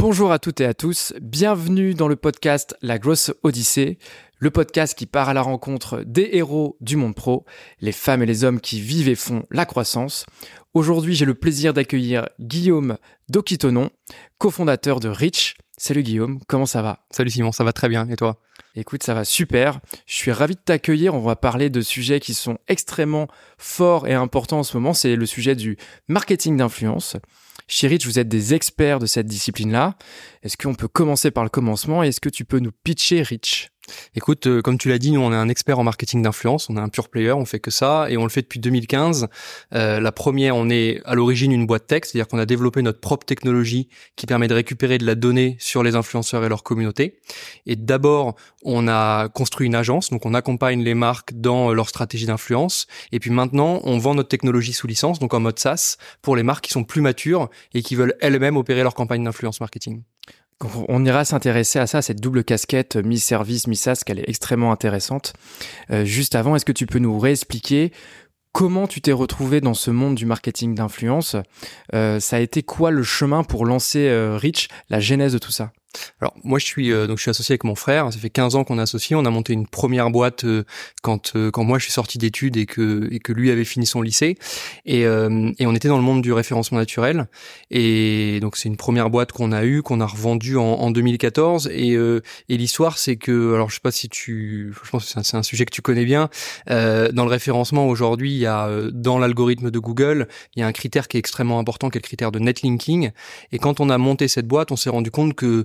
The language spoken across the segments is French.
Bonjour à toutes et à tous, bienvenue dans le podcast La Grosse Odyssée, le podcast qui part à la rencontre des héros du monde pro, les femmes et les hommes qui vivent et font la croissance. Aujourd'hui, j'ai le plaisir d'accueillir Guillaume Dokitonon, cofondateur de Rich. Salut Guillaume, comment ça va? Salut Simon, ça va très bien, et toi? Écoute, ça va super. Je suis ravi de t'accueillir. On va parler de sujets qui sont extrêmement forts et importants en ce moment. C'est le sujet du marketing d'influence. Chez Rich, vous êtes des experts de cette discipline-là. Est-ce qu'on peut commencer par le commencement Est-ce que tu peux nous pitcher Rich? Écoute, euh, comme tu l'as dit, nous on est un expert en marketing d'influence, on est un pure player, on fait que ça et on le fait depuis 2015. Euh, la première, on est à l'origine une boîte tech, c'est-à-dire qu'on a développé notre propre technologie qui permet de récupérer de la donnée sur les influenceurs et leur communauté. Et d'abord, on a construit une agence, donc on accompagne les marques dans leur stratégie d'influence. Et puis maintenant, on vend notre technologie sous licence, donc en mode SaaS, pour les marques qui sont plus matures et qui veulent elles-mêmes opérer leur campagne d'influence marketing. On ira s'intéresser à ça, cette double casquette mi-service, mi-SaaS, qu'elle est extrêmement intéressante. Euh, juste avant, est-ce que tu peux nous réexpliquer comment tu t'es retrouvé dans ce monde du marketing d'influence? Euh, Ça a été quoi le chemin pour lancer euh, Rich, la genèse de tout ça? Alors moi je suis euh, donc je suis associé avec mon frère. Ça fait 15 ans qu'on est associé. On a monté une première boîte euh, quand euh, quand moi je suis sorti d'études et que et que lui avait fini son lycée. Et et on était dans le monde du référencement naturel. Et donc c'est une première boîte qu'on a eue qu'on a revendue en, en 2014. Et et l'histoire c'est que alors je sais pas si tu je pense que c'est un, sujet que tu connais bien. dans le référencement aujourd'hui il y a dans l'algorithme de Google il y a un critère qui est extrêmement important qui est le critère de netlinking. Et quand on a monté cette boîte on s'est rendu compte que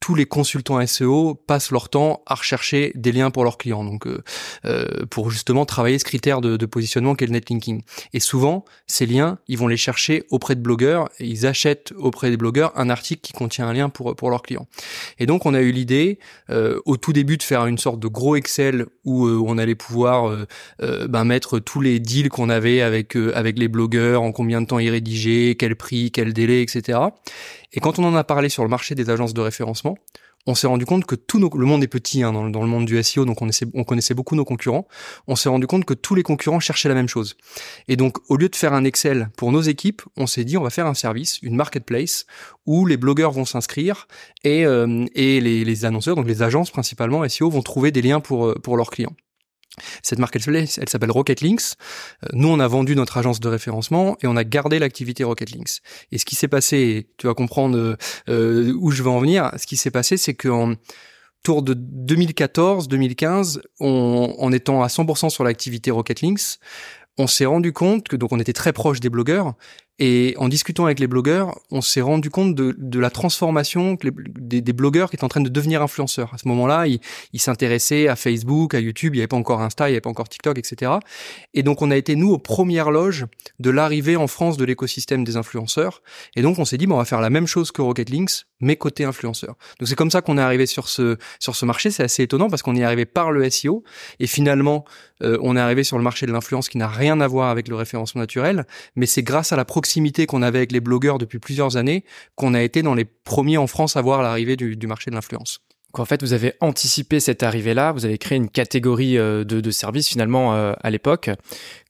tous les consultants SEO passent leur temps à rechercher des liens pour leurs clients, donc euh, euh, pour justement travailler ce critère de, de positionnement qu'est le netlinking. Et souvent, ces liens, ils vont les chercher auprès de blogueurs et ils achètent auprès des blogueurs un article qui contient un lien pour pour leurs clients. Et donc, on a eu l'idée euh, au tout début de faire une sorte de gros Excel où, euh, on allait pouvoir euh, ben, mettre tous les deals qu'on avait avec avec les blogueurs, en combien de temps ils rédigeaient, quel prix, quel délai, etc. Et quand on en a parlé sur le marché des agences de référencement, on s'est rendu compte que tout le monde est petit hein, dans, le monde du SEO, donc on, on connaissait beaucoup nos concurrents. On s'est rendu compte que tous les concurrents cherchaient la même chose. Et donc, au lieu de faire un Excel pour nos équipes, on s'est dit on va faire un service, une marketplace, où les blogueurs vont s'inscrire et, euh, les, annonceurs, donc les agences principalement SEO, vont trouver des liens pour, euh, pour leurs clients. Cette marketplace, elle s'appelle Rocket Links. Euh, nous, on a vendu notre agence de référencement et on a gardé l'activité Rocket Links. Et ce qui s'est passé, tu vas comprendre euh, où je veux en venir, ce qui s'est passé, c'est qu'en tour de 2014-2015, en étant à 100% sur l'activité Rocket Links, on s'est rendu compte que donc on était très proche des blogueurs et en discutant avec les blogueurs, on s'est rendu compte de, de la transformation des, blogueurs qui étaient en train de devenir influenceurs. À ce moment-là, ils, s'intéressaient à Facebook, à YouTube, il n'y avait pas encore Insta, il n'y avait pas encore TikTok, etc. Et donc on a été, nous, aux premières loges de l'arrivée en France de l'écosystème des influenceurs. Et donc on s'est dit, bon, on va faire la même chose que Rocket Links, mais côté influenceurs. Donc c'est comme ça qu'on est arrivé sur ce, sur ce marché. C'est assez étonnant parce qu'on est arrivé par le SEO. Et finalement, euh, on est arrivé sur le marché de l'influence qui n'a rien à voir avec le référencement naturel. Mais c'est grâce à la proximité qu'on avait avec les blogueurs depuis plusieurs années qu'on a été dans les premiers en France à voir l'arrivée du, marché de l'influence. En fait, vous avez anticipé cette arrivée-là, vous avez créé une catégorie euh, de, de services finalement euh, à l'époque.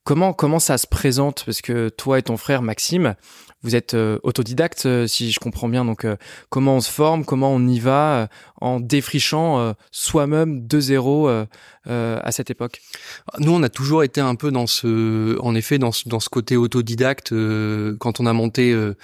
Comment comment ça se présente? Parce que toi et ton frère Maxime, vous êtes euh, autodidacte, si je comprends bien. Donc, comment on se forme Comment on y va en défrichant soi-même de zéro euh, à cette époque? Nous, on a toujours été un peu dans ce, en effet, dans ce, dans ce côté autodidacte. Euh, quand on a monté euh,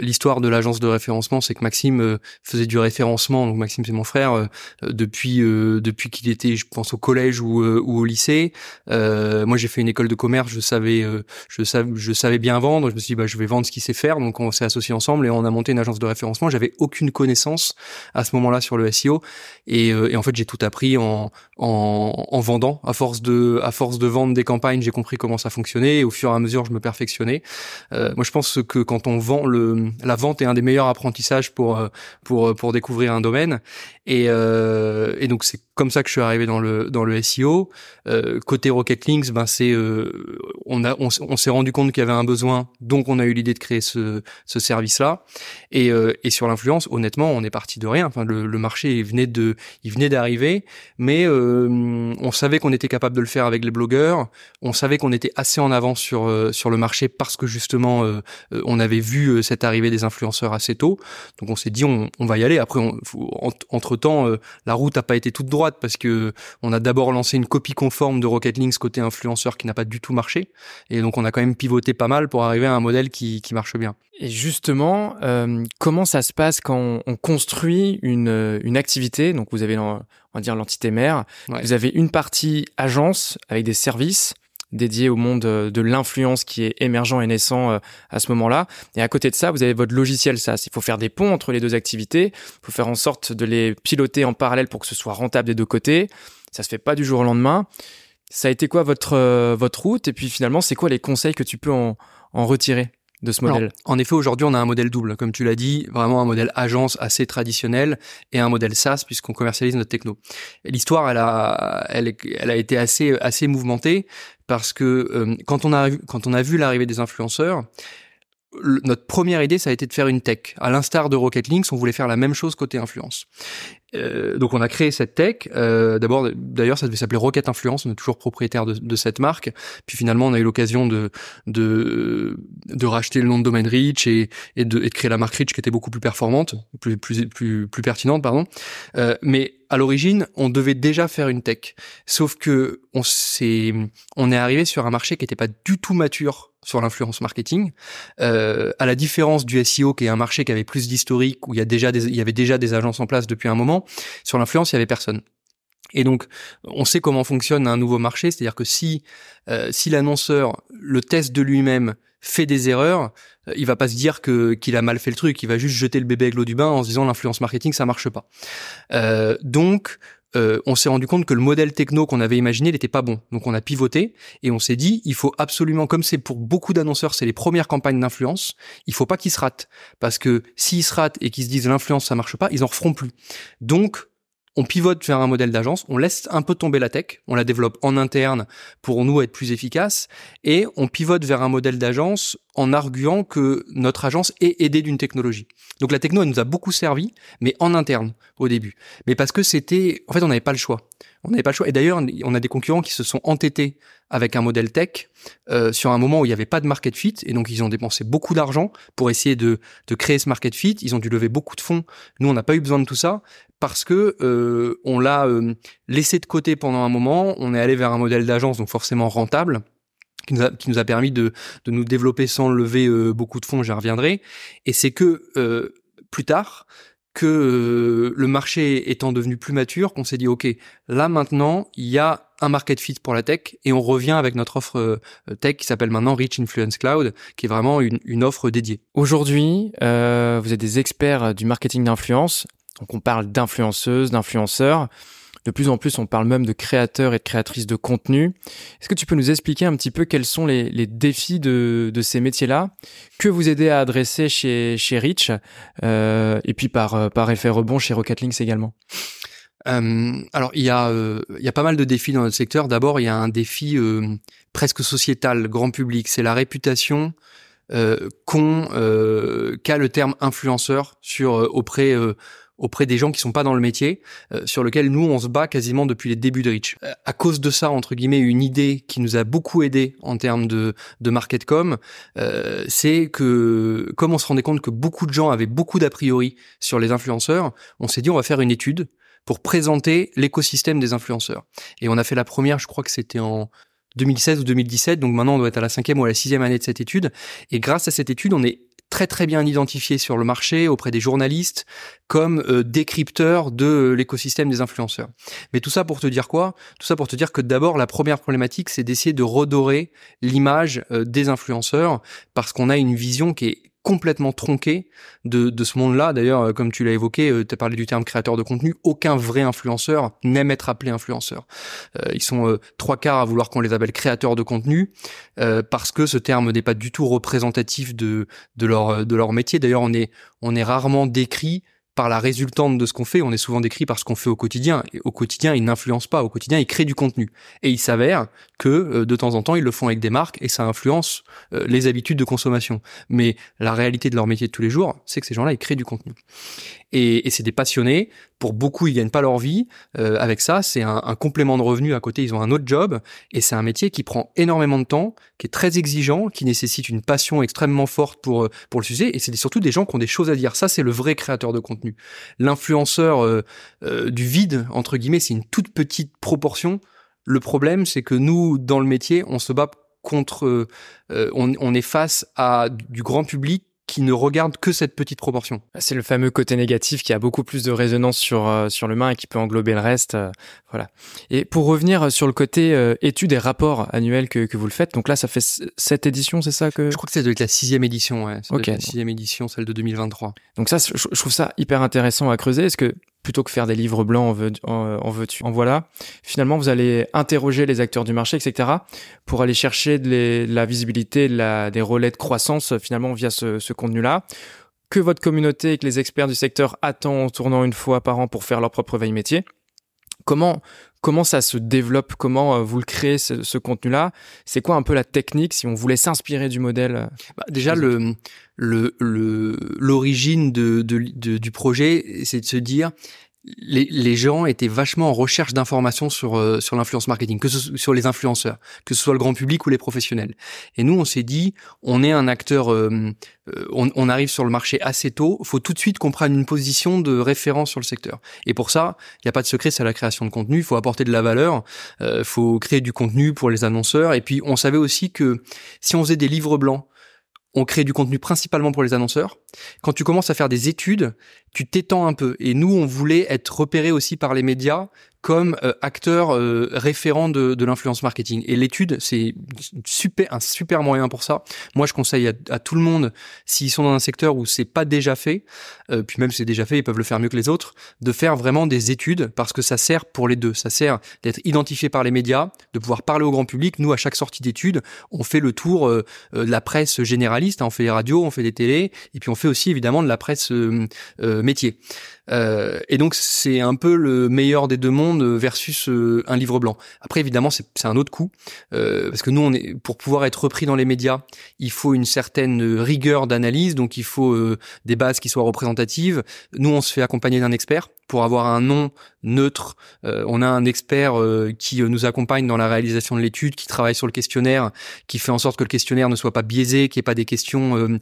l'histoire de l'agence de référencement, c'est que Maxime faisait du référencement. Donc Maxime, c'est mon frère depuis depuis qu'il était, je pense, au collège ou, au lycée. moi, j'ai fait une école de commerce. Je savais, je savais, bien vendre. Je me suis dit, bah, je vais vendre ce qu'il sait Donc, on s'est associés ensemble et on a monté une agence de référencement. J'avais aucune connaissance à ce moment-là sur le SEO et, et en fait, j'ai tout appris en, en en vendant. À force de, à force de vendre des campagnes, j'ai compris comment ça fonctionnait et au fur et à mesure, je me perfectionnais. Euh, moi, je pense que quand on vend, le, la vente est un des meilleurs apprentissages pour, euh, pour, pour découvrir un domaine. Et, euh, et donc, c'est comme ça que je suis arrivé dans le dans le SEO. Euh, côté Rocket Links, ben c'est euh, on a on, s'est rendu compte qu'il y avait un besoin, donc on a eu l'idée de créer ce ce service là. Et euh, et sur l'influence, honnêtement, on est parti de rien. Enfin, le, marché il venait de il venait d'arriver, mais on savait qu'on était capable de le faire avec les blogueurs. On savait qu'on était assez en avance sur sur le marché parce que justement on avait vu cette arrivée des influenceurs assez tôt. Donc on s'est dit on, va y aller. Après, entre temps, la route a pas été toute droite parce que on a d'abord lancé une copie conforme de Rocket Links côté influenceur qui n'a pas du tout marché. Et donc on a quand même pivoté pas mal pour arriver à un modèle qui, qui marche bien. Et justement, euh, comment ça se passe quand on, construit une, une activité? Donc vous avez, on va dire, l'entité mère. Vous avez une partie agence avec des services dédié au monde euh, de l'influence qui est émergent et naissant euh, à ce moment-là. Et à côté de ça, vous avez votre logiciel SaaS. Il faut faire des ponts entre les deux activités. Il faut faire en sorte de les piloter en parallèle pour que ce soit rentable des deux côtés. Ça se fait pas du jour au lendemain. Ça a été quoi votre euh, votre route? Et puis finalement, c'est quoi les conseils que tu peux en, en retirer? De ce modèle? En effet, aujourd'hui, on a un modèle double, comme tu l'as dit, vraiment un modèle agence assez traditionnel et un modèle SaaS puisqu'on commercialise notre techno. L'histoire, elle a, elle, elle a été assez assez mouvementée parce que euh, quand on a quand on a vu l'arrivée des influenceurs, notre première idée, ça a été de faire une tech. À l'instar de Rocket Links, on voulait faire la même chose côté influence. Euh, donc on a créé cette tech. Euh, D'abord, d'ailleurs, ça devait s'appeler Rocket Influence. On est toujours propriétaire de, de, cette marque. Puis finalement, on a eu l'occasion de, de de racheter le nom de domaine Rich et, et, de, et de créer la marque Rich qui était beaucoup plus performante, plus plus plus, pertinente, pardon. Euh, mais à l'origine, on devait déjà faire une tech. Sauf que on s'est on est arrivé sur un marché qui n'était pas du tout mature sur l'influence marketing, euh, à la différence du SEO qui est un marché qui avait plus d'historique où il y a déjà des, il y avait déjà des agences en place depuis un moment. Sur l'influence, il y avait personne. Et donc, on sait comment fonctionne un nouveau marché, c'est-à-dire que si euh, si l'annonceur le teste de lui-même fait des erreurs, euh, il va pas se dire qu'il a mal fait le truc, il va juste jeter le bébé avec l'eau du bain en se disant l'influence marketing ça marche pas. Euh, donc euh, on s'est rendu compte que le modèle techno qu'on avait imaginé n'était pas bon. Donc on a pivoté et on s'est dit il faut absolument, comme c'est pour beaucoup d'annonceurs, c'est les premières campagnes d'influence, il faut pas qu'ils se ratent parce que s'ils se ratent et qu'ils se disent l'influence ça marche pas, ils en referont plus. Donc on pivote vers un modèle d'agence, on laisse un peu tomber la tech, on la développe en interne pour nous être plus efficace, et on pivote vers un modèle d'agence en arguant que notre agence est aidée d'une technologie. Donc la techno, elle nous a beaucoup servi, mais en interne au début. Mais parce que c'était, en fait, on n'avait pas le choix. On n'avait pas le choix. Et d'ailleurs, on a des concurrents qui se sont entêtés avec un modèle tech euh, sur un moment où il n'y avait pas de market fit, et donc ils ont dépensé beaucoup d'argent pour essayer de, de créer ce market fit. Ils ont dû lever beaucoup de fonds. Nous, on n'a pas eu besoin de tout ça parce que euh, on l'a euh, laissé de côté pendant un moment. On est allé vers un modèle d'agence, donc forcément rentable qui nous a, qui nous a permis de, de nous développer sans lever euh, beaucoup de fonds, j'y reviendrai. Et c'est que euh, plus tard, que euh, le marché étant devenu plus mature, qu'on s'est dit, OK, là maintenant, il y a un market fit pour la tech et on revient avec notre offre tech qui s'appelle maintenant Rich Influence Cloud, qui est vraiment une, une offre dédiée. Aujourd'hui, euh, vous êtes des experts du marketing d'influence, donc on parle d'influenceuses, d'influenceurs. De plus en plus, on parle même de créateurs et de créatrices de contenu. Est-ce que tu peux nous expliquer un petit peu quels sont les, défis de, ces métiers-là que vous aidez à adresser chez, Rich euh, et puis par, euh, par effet rebond chez Rocket Links également? Euh, alors il y a il y a pas mal de défis dans notre secteur. D'abord il y a un défi presque sociétal, grand public, c'est la réputation qu'a le terme influenceur sur auprès auprès des gens qui sont pas dans le métier, euh, sur lequel nous on se bat quasiment depuis les débuts de Rich. Euh, à cause de ça, entre guillemets, une idée qui nous a beaucoup aidé en termes de de marketcom, euh, c'est que comme on se rendait compte que beaucoup de gens avaient beaucoup d'a priori sur les influenceurs, on s'est dit on va faire une étude pour présenter l'écosystème des influenceurs. Et on a fait la première, je crois que c'était en 2016 ou 2017, donc maintenant on doit être à la cinquième ou à la sixième année de cette étude. Et grâce à cette étude, on est très très bien identifié sur le marché auprès des journalistes comme euh, décrypteur de l'écosystème des influenceurs. Mais tout ça pour te dire quoi? Tout ça pour te dire que d'abord la première problématique c'est d'essayer de redorer l'image euh, des influenceurs parce qu'on a une vision qui est complètement tronqué de, ce monde-là. D'ailleurs, euh, comme tu l'as évoqué, euh, tu as parlé du terme créateur de contenu. Aucun vrai influenceur n'aime être appelé influenceur. Euh, ils sont trois quarts à vouloir qu'on les appelle créateurs de contenu parce que ce terme n'est pas du tout représentatif de, de, leur, de leur métier. D'ailleurs, on est, on est rarement décrit par la résultante de ce qu'on fait. On est souvent décrit par ce qu'on fait au quotidien. Et au quotidien, ils n'influencent pas. Au quotidien, ils créent du contenu. Et il s'avère que euh, de temps en temps, ils le font avec des marques et ça influence euh, les habitudes de consommation. Mais la réalité de leur métier de tous les jours, c'est que ces gens-là, ils créent du contenu. Et, et c'est des passionnés. Pour beaucoup, ils gagnent pas leur vie euh, avec ça. C'est un, un, complément de revenu à côté. Ils ont un autre job et c'est un métier qui prend énormément de temps, qui est très exigeant, qui nécessite une passion extrêmement forte pour pour le sujet. Et c'est surtout des gens qui ont des choses à dire. Ça, c'est le vrai créateur de contenu. L'influenceur euh, euh, du vide, entre guillemets, c'est une toute petite proportion. Le problème, c'est que nous, dans le métier, on se bat contre, euh, on, on, est face à du grand public qui ne regarde que cette petite proportion. C'est le fameux côté négatif qui a beaucoup plus de résonance sur euh, sur l'humain et qui peut englober le reste. Euh, voilà. Et pour revenir sur le côté euh, études et rapports annuels que, que vous le faites, donc là ça fait cette édition, c'est ça que Je crois que c'est la sixième édition, ouais. Ok. La sixième édition, celle de 2023. Donc ça, je trouve ça hyper intéressant à creuser. Est-ce que plutôt que faire des livres blancs en, veux, en, veux-tu, en voilà. Finalement, vous allez interroger les acteurs du marché, etc., pour aller chercher de, la visibilité, de la, des relais de croissance, finalement, via ce, ce contenu-là. Que votre communauté et que les experts du secteur attendent en tournant une fois par an pour faire leur propre veille métier. Comment comment ça se développe? Comment euh, vous le créez ce, ce contenu-là? C'est quoi un peu la technique si on voulait s'inspirer du modèle euh, bah, Déjà le le l'origine de, de, de, du projet, c'est de se dire les, les, gens étaient vachement en recherche d'informations sur euh, sur l'influence marketing, que ce, sur les influenceurs, que ce soit le grand public ou les professionnels. Et nous, on s'est dit, on est un acteur, euh, euh, on, on, arrive sur le marché assez tôt, faut tout de suite qu'on prenne une position de référence sur le secteur. Et pour ça, il n'y a pas de secret, c'est la création de contenu. Il faut apporter de la valeur, il faut créer du contenu pour les annonceurs. Et puis, on savait aussi que si on faisait des livres blancs on crée du contenu principalement pour les annonceurs. Quand tu commences à faire des études, tu t'étends un peu. Et nous, on voulait être repérés aussi par les médias comme euh, acteur euh, référent de, de l'influence marketing. Et l'étude, c'est super un super moyen pour ça. Moi, je conseille à, tout le monde, s'ils sont dans un secteur où c'est pas déjà fait, euh, puis même si c'est déjà fait, ils peuvent le faire mieux que les autres, de faire vraiment des études parce que ça sert pour les deux. Ça sert d'être identifié par les médias, de pouvoir parler au grand public. Nous, à chaque sortie d'études, on fait le tour de la presse généraliste. Hein. on fait des radios, on fait des télés, et puis on fait aussi évidemment de la presse métier. Euh, et donc c'est un peu le meilleur des deux mondes versus euh, un livre blanc. Après évidemment c'est un autre coup euh, parce que nous on est pour pouvoir être repris dans les médias, il faut une certaine rigueur d'analyse, donc il faut euh, des bases qui soient représentatives. Nous on se fait accompagner d'un expert pour avoir un nom neutre. Euh, on a un expert euh, qui nous accompagne dans la réalisation de l'étude, qui travaille sur le questionnaire, qui fait en sorte que le questionnaire ne soit pas biaisé, qu'il n'y ait pas des questions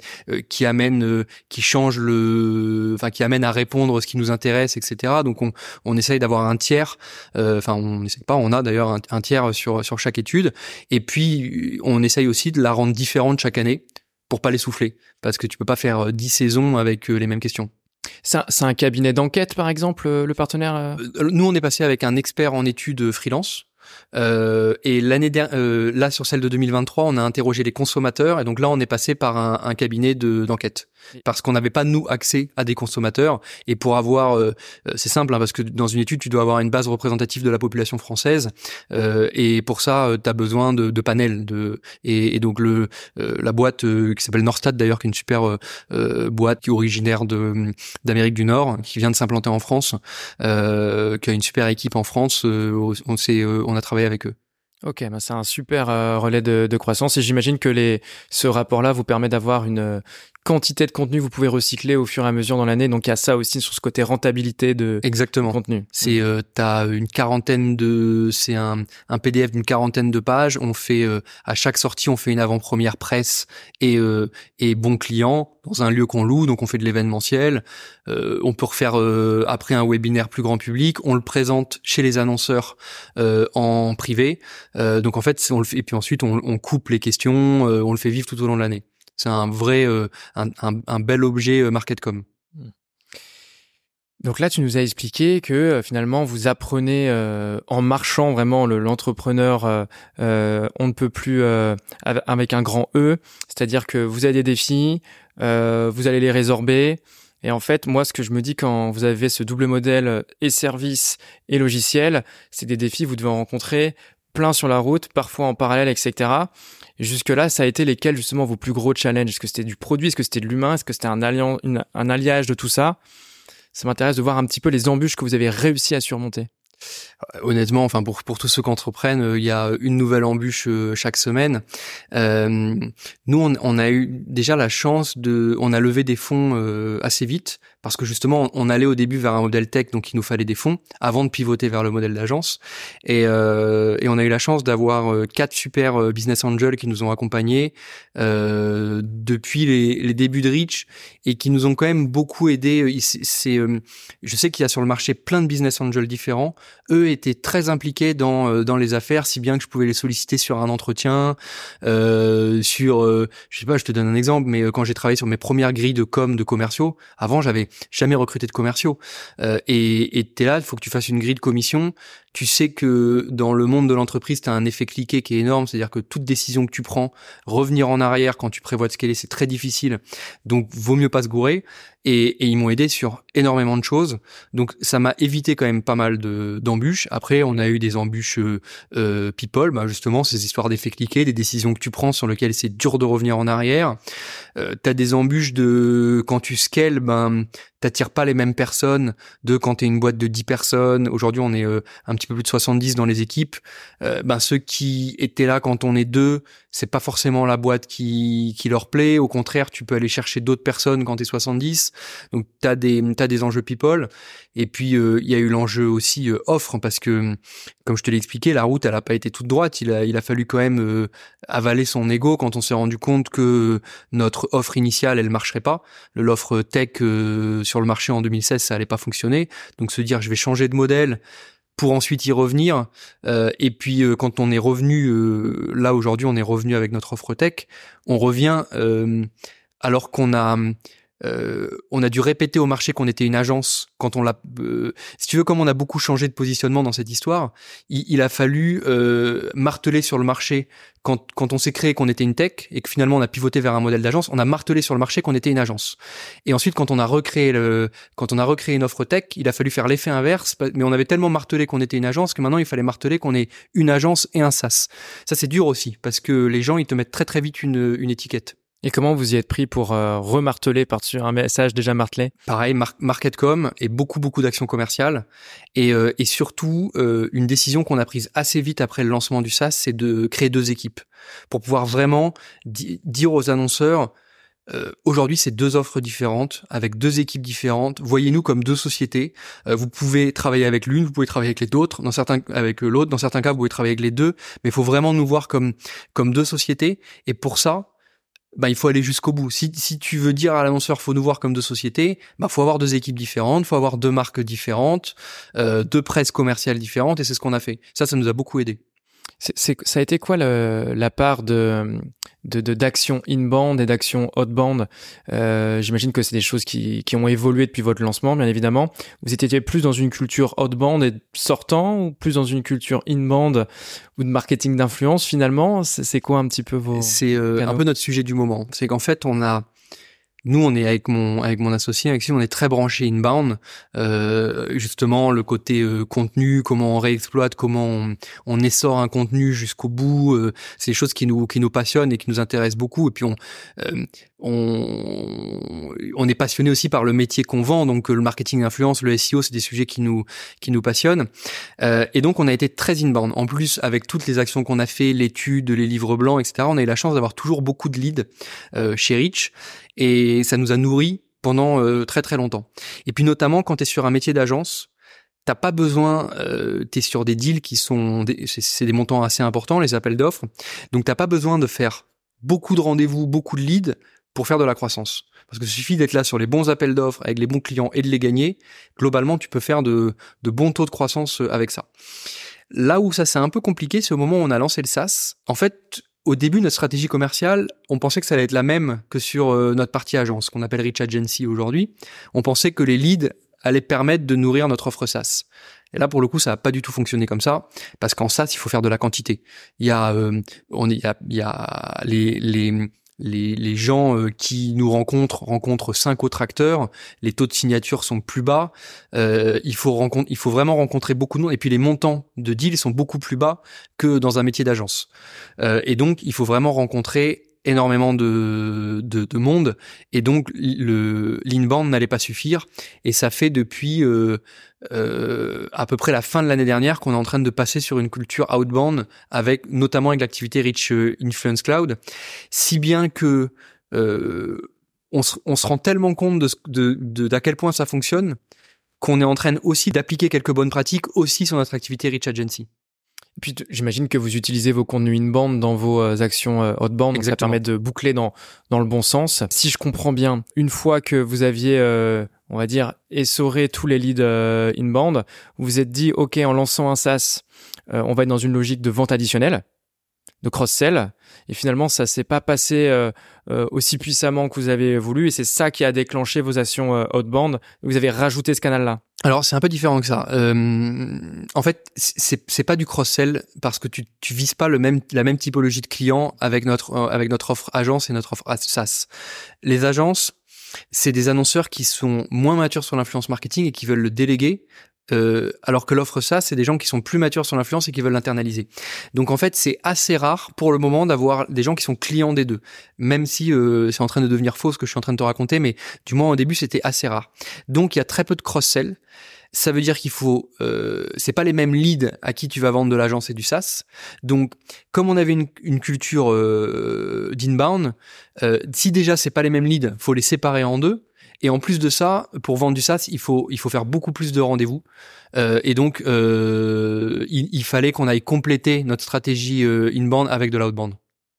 qui amènent, qui changent le, enfin qui amènent à répondre ce qui nous intéresse, etc. Donc on, on essaye d'avoir un tiers, euh, enfin on n'essaye pas, on a d'ailleurs un, tiers sur, sur chaque étude, et puis on essaye aussi de la rendre différente chaque année pour pas les souffler, parce que tu peux pas faire dix saisons avec euh, les mêmes questions. C'est un, cabinet d'enquête, par exemple, le partenaire Nous, on est passé avec un expert en études freelance euh, et l'année euh, là sur celle de 2023, on a interrogé les consommateurs et donc là on est passé par un, un cabinet de d'enquête. Parce qu'on n'avait pas nous accès à des consommateurs et pour avoir, euh, euh, c'est simple hein, parce que dans une étude tu dois avoir une base représentative de la population française et pour ça tu as besoin de, de panels de et, et donc le la boîte qui s'appelle Norstat d'ailleurs qui est une super boîte qui est originaire de d'Amérique du Nord qui vient de s'implanter en France qui a une super équipe en France on s'est on a travaillé avec eux. Ok, bah c'est un super euh, relais de, de, croissance et j'imagine que les, ce rapport-là vous permet d'avoir une, quantité de contenu vous pouvez recycler au fur et à mesure dans l'année. Donc il y a ça aussi sur ce côté rentabilité de Exactement. contenu. C'est euh, t'as une quarantaine de c'est un, un PDF d'une quarantaine de pages. On fait euh, à chaque sortie on fait une avant-première presse et euh, et bon client dans un lieu qu'on loue. Donc on fait de l'événementiel. Euh, on peut refaire euh, après un webinaire plus grand public. On le présente chez les annonceurs en privé. donc en fait on le fait et puis ensuite on, on coupe les questions. on le fait vivre tout au long de l'année. C'est un vrai, euh, un, un, bel objet euh, marketcom. Hmm. Donc là, tu nous as expliqué que euh, finalement, vous apprenez en marchant vraiment l'entrepreneur, on ne peut plus avec un grand E, c'est-à-dire que vous avez des défis, vous allez les résorber. Et en fait, moi, ce que je me dis quand vous avez ce double modèle et service et logiciel, c'est des défis vous devez rencontrer plein sur la route, parfois en parallèle, etc. Jusque-là, ça a été lesquels justement vos plus gros challenges? Est-ce que c'était du produit? Est-ce que c'était de l'humain? Est-ce que c'était un, un alliage de tout ça? Ça m'intéresse de voir un petit peu les embûches que vous avez réussi à surmonter. Euh, honnêtement, enfin pour pour tous ceux qui entreprennent, euh, il y a une nouvelle embûche euh, chaque semaine. nous, on, on, a eu déjà la chance de, on a levé des fonds assez vite parce que justement, on allait au début vers un modèle tech, donc il nous fallait des fonds avant de pivoter vers le modèle d'agence. Et, et on a eu la chance d'avoir quatre super business angels qui nous ont accompagnés depuis les, débuts de Reach et qui nous ont quand même beaucoup aidé. C'est, je sais qu'il y a sur le marché plein de business angels différents eux étaient très impliqués dans euh, dans les affaires, si bien que je pouvais les solliciter sur un entretien, euh, sur, euh, je sais pas, je te donne un exemple, mais quand j'ai travaillé sur mes premières grilles de com de commerciaux, avant j'avais jamais recruté de commerciaux, et et t'es là, il faut que tu fasses une grille de commission tu sais que dans le monde de l'entreprise, tu as un effet cliqué qui est énorme, c'est-à-dire que toute décision que tu prends, revenir en arrière quand tu prévois de scaler, c'est très difficile. Donc, vaut mieux pas se gourer. Et, ils m'ont aidé sur énormément de choses. Donc, ça m'a évité quand même pas mal de d'embûches. Après, on a eu des embûches euh, euh people, bah justement, ces histoires d'effet cliqué, des décisions que tu prends sur lesquelles c'est dur de revenir en arrière. Euh, tu des embûches de quand tu scales, ben t'attires pas les mêmes personnes de quand t'es une boîte de 10 personnes. Aujourd'hui, on est euh, un petit peu plus de 70 dans les équipes. Euh, ben ceux qui étaient là quand on est deux, c'est pas forcément la boîte qui, qui leur plaît. Au contraire, tu peux aller chercher d'autres personnes quand t'es 70. Donc t'as des t'as des enjeux people. Et puis euh, il y a eu l'enjeu aussi offre parce que comme je te l'ai expliqué, la route elle a pas été toute droite. Il a il a fallu quand même avaler son ego quand on s'est rendu compte que notre offre initiale elle marcherait pas. L'offre tech sur le marché en 2016, ça allait pas fonctionner. Donc se dire je vais changer de modèle pour ensuite y revenir. Euh, et puis euh, quand on est revenu, euh, là aujourd'hui on est revenu avec notre offre tech, on revient alors qu'on a euh, on a dû répéter au marché qu'on était une agence quand on l'a. Euh, si tu veux, comme on a beaucoup changé de positionnement dans cette histoire, il, a fallu euh, marteler sur le marché quand, quand on s'est créé qu'on était une tech et que finalement on a pivoté vers un modèle d'agence. On a martelé sur le marché qu'on était une agence. Et ensuite, quand on a recréé le, quand on a recréé une offre tech, il a fallu faire l'effet inverse. Mais on avait tellement martelé qu'on était une agence que maintenant il fallait marteler qu'on est une agence et un SaaS. Ça c'est dur aussi parce que les gens ils te mettent très très vite une, une étiquette. Et comment vous y êtes pris pour euh, remarteler par-dessus un message déjà martelé? Pareil, mar marketcom et beaucoup beaucoup d'actions commerciales et, euh, et surtout euh, une décision qu'on a prise assez vite après le lancement du SaaS, c'est de créer deux équipes pour pouvoir vraiment dire aux annonceurs euh, Aujourd'hui, c'est deux offres différentes, avec deux équipes différentes. Voyez-nous comme deux sociétés. Euh, vous pouvez travailler avec l'une, vous pouvez travailler avec les autres, dans certains avec l'autre. Dans certains cas, vous pouvez travailler avec les deux. Mais il faut vraiment nous voir comme comme deux sociétés. Et pour ça, bah, il faut aller jusqu'au bout. Si, si tu veux dire à l'annonceur, faut nous voir comme deux sociétés, bah, faut avoir deux équipes différentes, faut avoir deux marques différentes, euh, deux presses commerciales différentes, et c'est ce qu'on a fait. Ça, ça nous a beaucoup aidé. C'est, ça a été quoi le, la part de, de, d'action in-band et d'action out-band? Euh, J'imagine que c'est des choses qui, qui ont évolué depuis votre lancement, bien évidemment. Vous étiez plus dans une culture out-band et sortant, ou plus dans une culture in-band ou de marketing d'influence finalement? C'est, quoi un petit peu vos C'est euh, un peu notre sujet du moment. C'est qu'en fait, on a nous, on est avec mon avec mon associé, on est très branché inbound. Euh, justement, le côté euh, contenu, comment on réexploite, comment on, on essore un contenu jusqu'au bout, euh, c'est des choses qui nous qui nous passionnent et qui nous intéressent beaucoup. Et puis on euh, on, on est passionné aussi par le métier qu'on vend, donc le marketing influence, le SEO, c'est des sujets qui nous qui nous passionnent. et donc on a été très inbound. En plus, avec toutes les actions qu'on a fait, l'étude, les livres blancs, etc., on a eu la chance d'avoir toujours beaucoup de leads chez Rich et ça nous a nourri pendant euh, très très longtemps. Et puis notamment quand tu es sur un métier d'agence, t'as pas besoin, euh, tu sur des deals qui sont, c'est des montants assez importants, les appels d'offres, donc t'as pas besoin de faire beaucoup de rendez-vous, beaucoup de leads pour faire de la croissance. Parce que suffit d'être là sur les bons appels d'offres avec les bons clients et de les gagner. Globalement, tu peux faire de, de bons taux de croissance euh, avec ça. Là où ça c'est un peu compliqué, c'est au moment où on a lancé le SaaS. En fait, au début, notre stratégie commerciale, on pensait que ça allait être la même que sur euh, notre partie agence, qu'on appelle Rich Agency aujourd'hui. On pensait que les leads allaient permettre de nourrir notre offre SaaS. Et là, pour le coup, ça n'a pas du tout fonctionné comme ça, parce qu'en SaaS, il faut faire de la quantité. Il y a, euh, on, y a, il y a les, les les, les, gens euh, qui nous rencontrent rencontrent cinq autres acteurs, les taux de signature sont plus bas, euh, il, faut rencontre, il faut vraiment rencontrer beaucoup de monde, et puis les montants de deals sont beaucoup plus bas que dans un métier d'agence. Euh, et donc, il faut vraiment rencontrer énormément de, de, de monde. Et donc le l'inbound n'allait pas suffire. Et ça fait depuis euh, euh, à peu près la fin de l'année dernière qu'on est en train de passer sur une culture outbound avec notamment avec l'activité Rich euh, Influence Cloud. Si bien que on, se, rend tellement compte de, d'à quel point ça fonctionne qu'on est en train aussi d'appliquer quelques bonnes pratiques aussi sur notre activité Rich Agency. Puis j'imagine que vous utilisez vos contenus in-band dans vos euh, actions euh, outbound, donc ça permet de boucler dans, dans le bon sens. Si je comprends bien, une fois que vous aviez, euh, on va dire, essoré tous les leads in-band, vous vous êtes dit, OK, en lançant un SaaS, on va être dans une logique de vente additionnelle, de cross-sell, et finalement ça s'est pas passé aussi puissamment que vous avez voulu, et c'est ça qui a déclenché vos actions outbound, vous avez rajouté ce canal-là. Alors c'est un peu différent que ça. Euh, en fait, c'est c'est pas du cross-sell parce que tu tu vises pas le même la même typologie de clients avec notre euh, avec notre offre agence et notre offre SaaS. Les agences, c'est des annonceurs qui sont moins matures sur l'influence marketing et qui veulent le déléguer euh, alors que l'offre ça, c'est des gens qui sont plus matures sur l'influence et qui veulent l'internaliser. Donc en fait, c'est assez rare pour le moment d'avoir des gens qui sont clients des deux, même si euh, c'est en train de devenir faux ce que je suis en train de te raconter, mais du moins au début c'était assez rare. Donc il y a très peu de cross-sell. Ça veut dire qu'il faut, euh, c'est pas les mêmes leads à qui tu vas vendre de l'agence et du SaaS. Donc, comme on avait une, une culture euh, d'inbound, euh, si déjà c'est pas les mêmes leads, faut les séparer en deux. Et en plus de ça, pour vendre du SaaS, il faut il faut faire beaucoup plus de rendez-vous. Euh, et donc, euh, il, il, fallait qu'on aille compléter notre stratégie euh, inbound avec de l'outbound.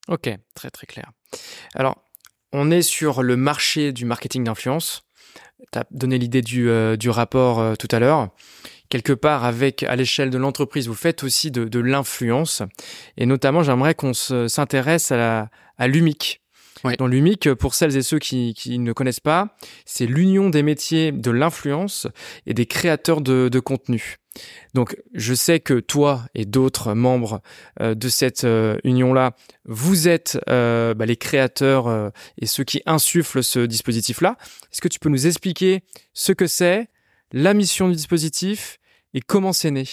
Ok, très très clair. Alors, on est sur le marché du marketing d'influence. Tu as donné l'idée du, euh, du rapport euh, tout à l'heure. Quelque part, avec à l'échelle de l'entreprise, vous faites aussi de, de l'influence. Et notamment, j'aimerais qu'on s'intéresse à, à l'UMIC. Ouais. Dans l'UMIC, pour celles et ceux qui, ne connaissent pas, c'est l'union des métiers de l'influence et des créateurs de, de contenu. Donc, je sais que toi et d'autres membres euh, de cette euh, union-là, vous êtes euh, bah, les créateurs et ceux qui insufflent ce dispositif-là. Est-ce que tu peux nous expliquer ce que c'est, la mission du dispositif et comment c'est né?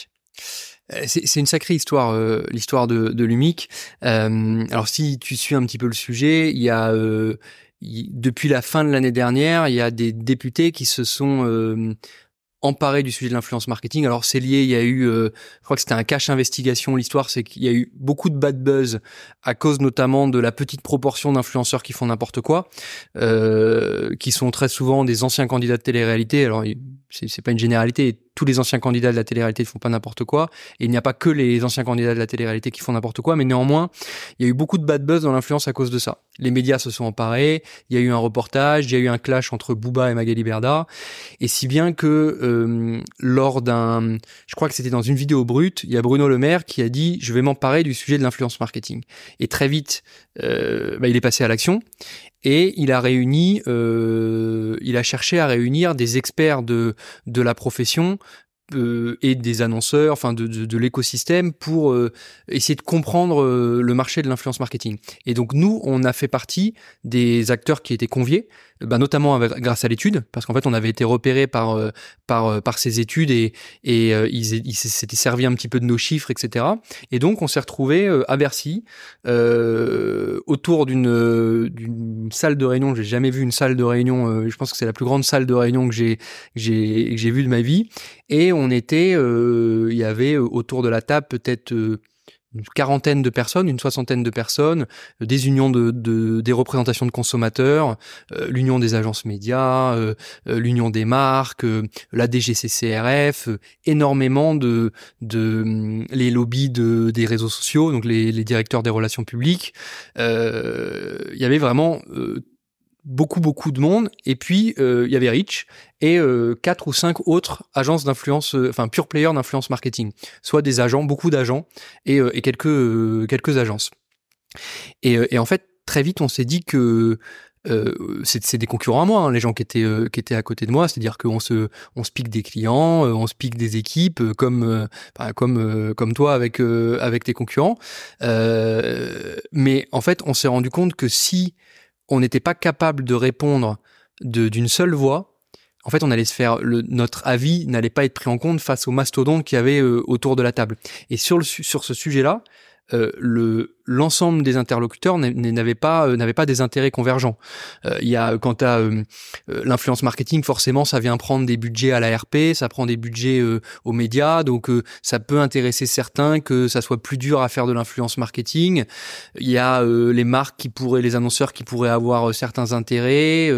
C'est une sacrée histoire, euh, l'histoire de, de l'UMIC. Euh, alors si tu suis un petit peu le sujet, il y a euh, depuis la fin de l'année dernière, il y a des députés qui se sont euh, emparés du sujet de l'influence marketing. Alors c'est lié, il y a eu, euh, je crois que c'était un cache investigation. L'histoire, c'est qu'il y a eu beaucoup de bad buzz à cause notamment de la petite proportion d'influenceurs qui font n'importe quoi, euh, qui sont très souvent des anciens candidats de télé-réalité. Alors c'est pas une généralité tous les anciens candidats de la télé-réalité ne font pas n'importe quoi. Et il n'y a pas que les anciens candidats de la télé-réalité qui font n'importe quoi, mais néanmoins, il y a eu beaucoup de bad buzz dans l'influence à cause de ça. Les médias se sont emparés, il y a eu un reportage, il y a eu un clash entre Booba et Magali Berda, et si bien que euh, lors d'un, je crois que c'était dans une vidéo brute, il y a Bruno Le Maire qui a dit je vais m'emparer du sujet de l'influence marketing. Et très vite, euh, bah, il est passé à l'action et il a réuni, euh, il a cherché à réunir des experts de de la profession euh, et des annonceurs, enfin de, de, de l'écosystème pour euh, essayer de comprendre euh, le marché de l'influence marketing. Et donc nous, on a fait partie des acteurs qui étaient conviés bah, notamment grâce à l'étude, parce qu'en fait on avait été repéré par euh, par euh, par ces études et et euh, ils ils s'étaient servi un petit peu de nos chiffres, etc. Et donc on s'est retrouvé à Bercy autour d'une d'une salle de réunion. J'ai jamais vu une salle de réunion. je pense que c'est la plus grande salle de réunion que j'ai j'ai j'ai vue de ma vie. Et on était, il y avait autour de la table peut-être une quarantaine de personnes, une soixantaine de personnes, euh, des unions de, de des représentations de consommateurs, euh, l'union des agences médias, euh, l'union des marques, la DGCCRF, énormément de de hum, les lobbies de des réseaux sociaux, donc les, les directeurs des relations publiques. Il y avait vraiment beaucoup beaucoup de monde. Et puis euh, il y avait Rich et euh, quatre ou cinq autres agences d'influence euh, enfin pure player d'influence marketing. Soit des agents beaucoup d'agents et, et, quelques quelques agences. Et, et, en fait très vite on s'est dit que c'est des concurrents à moi hein, les gens qui étaient qui étaient à côté de moi. C'est-à-dire qu'on se on se pique des clients on se pique des équipes comme comme comme toi avec avec tes concurrents. Mais en fait on s'est rendu compte que si on n'était pas capable de répondre d'une seule voix, en fait, on allait se faire le, notre avis n'allait pas être pris en compte face aux mastodontes qu'il y avait euh, autour de la table. Et sur ce sujet-là, le l'ensemble des interlocuteurs n'avaient pas euh, n'avaient pas des intérêts convergents. Euh, il y a quant à l'influence marketing, forcément, ça vient prendre des budgets à la RP, ça prend des budgets aux médias, donc ça peut intéresser certains que ça soit plus dur à faire de l'influence marketing. Il y a les marques qui pourraient, les annonceurs qui pourraient avoir certains intérêts,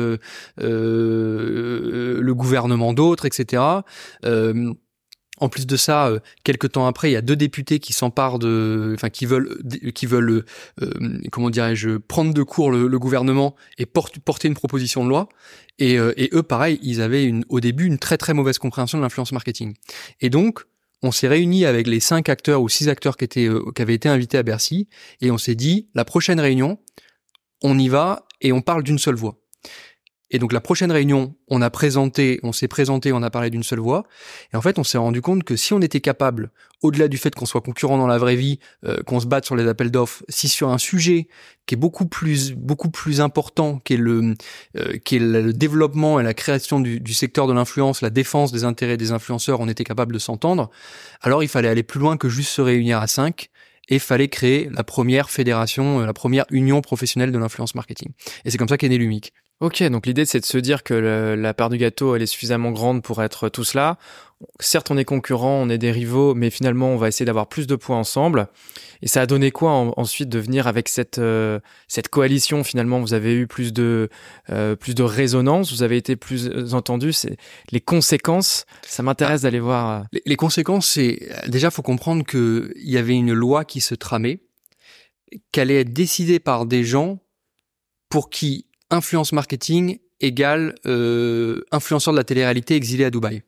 le gouvernement d'autres, etc. En plus de ça, euh, quelques temps après, il y a deux députés qui s'emparent de, enfin, qui veulent, qui veulent, euh, comment dirais-je, prendre de court le, gouvernement et porter une proposition de loi. Et, euh, et eux, pareil, ils avaient une, au début une très très mauvaise compréhension de l'influence marketing. Et donc, on s'est réunis avec les cinq acteurs ou six acteurs qui étaient, qui avaient été invités à Bercy, et on s'est dit, la prochaine réunion, on y va et on parle d'une seule voix. Et donc la prochaine réunion, on a présenté, on s'est présenté, on a parlé d'une seule voix. Et en fait, on s'est rendu compte que si on était capable, au-delà du fait qu'on soit concurrent dans la vraie vie, euh, qu'on se batte sur les appels d'offres, si sur un sujet qui est beaucoup plus beaucoup plus important, qui est le euh, qui est le développement et la création du, du secteur de l'influence, la défense des intérêts des influenceurs, on était capable de s'entendre, alors il fallait aller plus loin que juste se réunir à cinq et fallait créer la première fédération, euh, la première union professionnelle de l'influence marketing. Et c'est comme ça qu'est né Lumic. Ok, donc l'idée c'est de se dire que la part du gâteau elle est suffisamment grande pour être tout cela. Certes, on est concurrents, on est des rivaux, mais finalement on va essayer d'avoir plus de points ensemble. Et ça a donné quoi ensuite de venir avec cette euh, cette coalition? Finalement, vous avez eu plus de euh, plus de résonance, vous avez été plus entendu. Les conséquences. Ça m'intéresse d'aller voir. Les, les conséquences, c'est déjà faut comprendre que il y avait une loi qui se tramait, qu'elle est décidée par des gens pour qui influence marketing égale euh, influenceur de la télé-réalité exilé à Dubaï.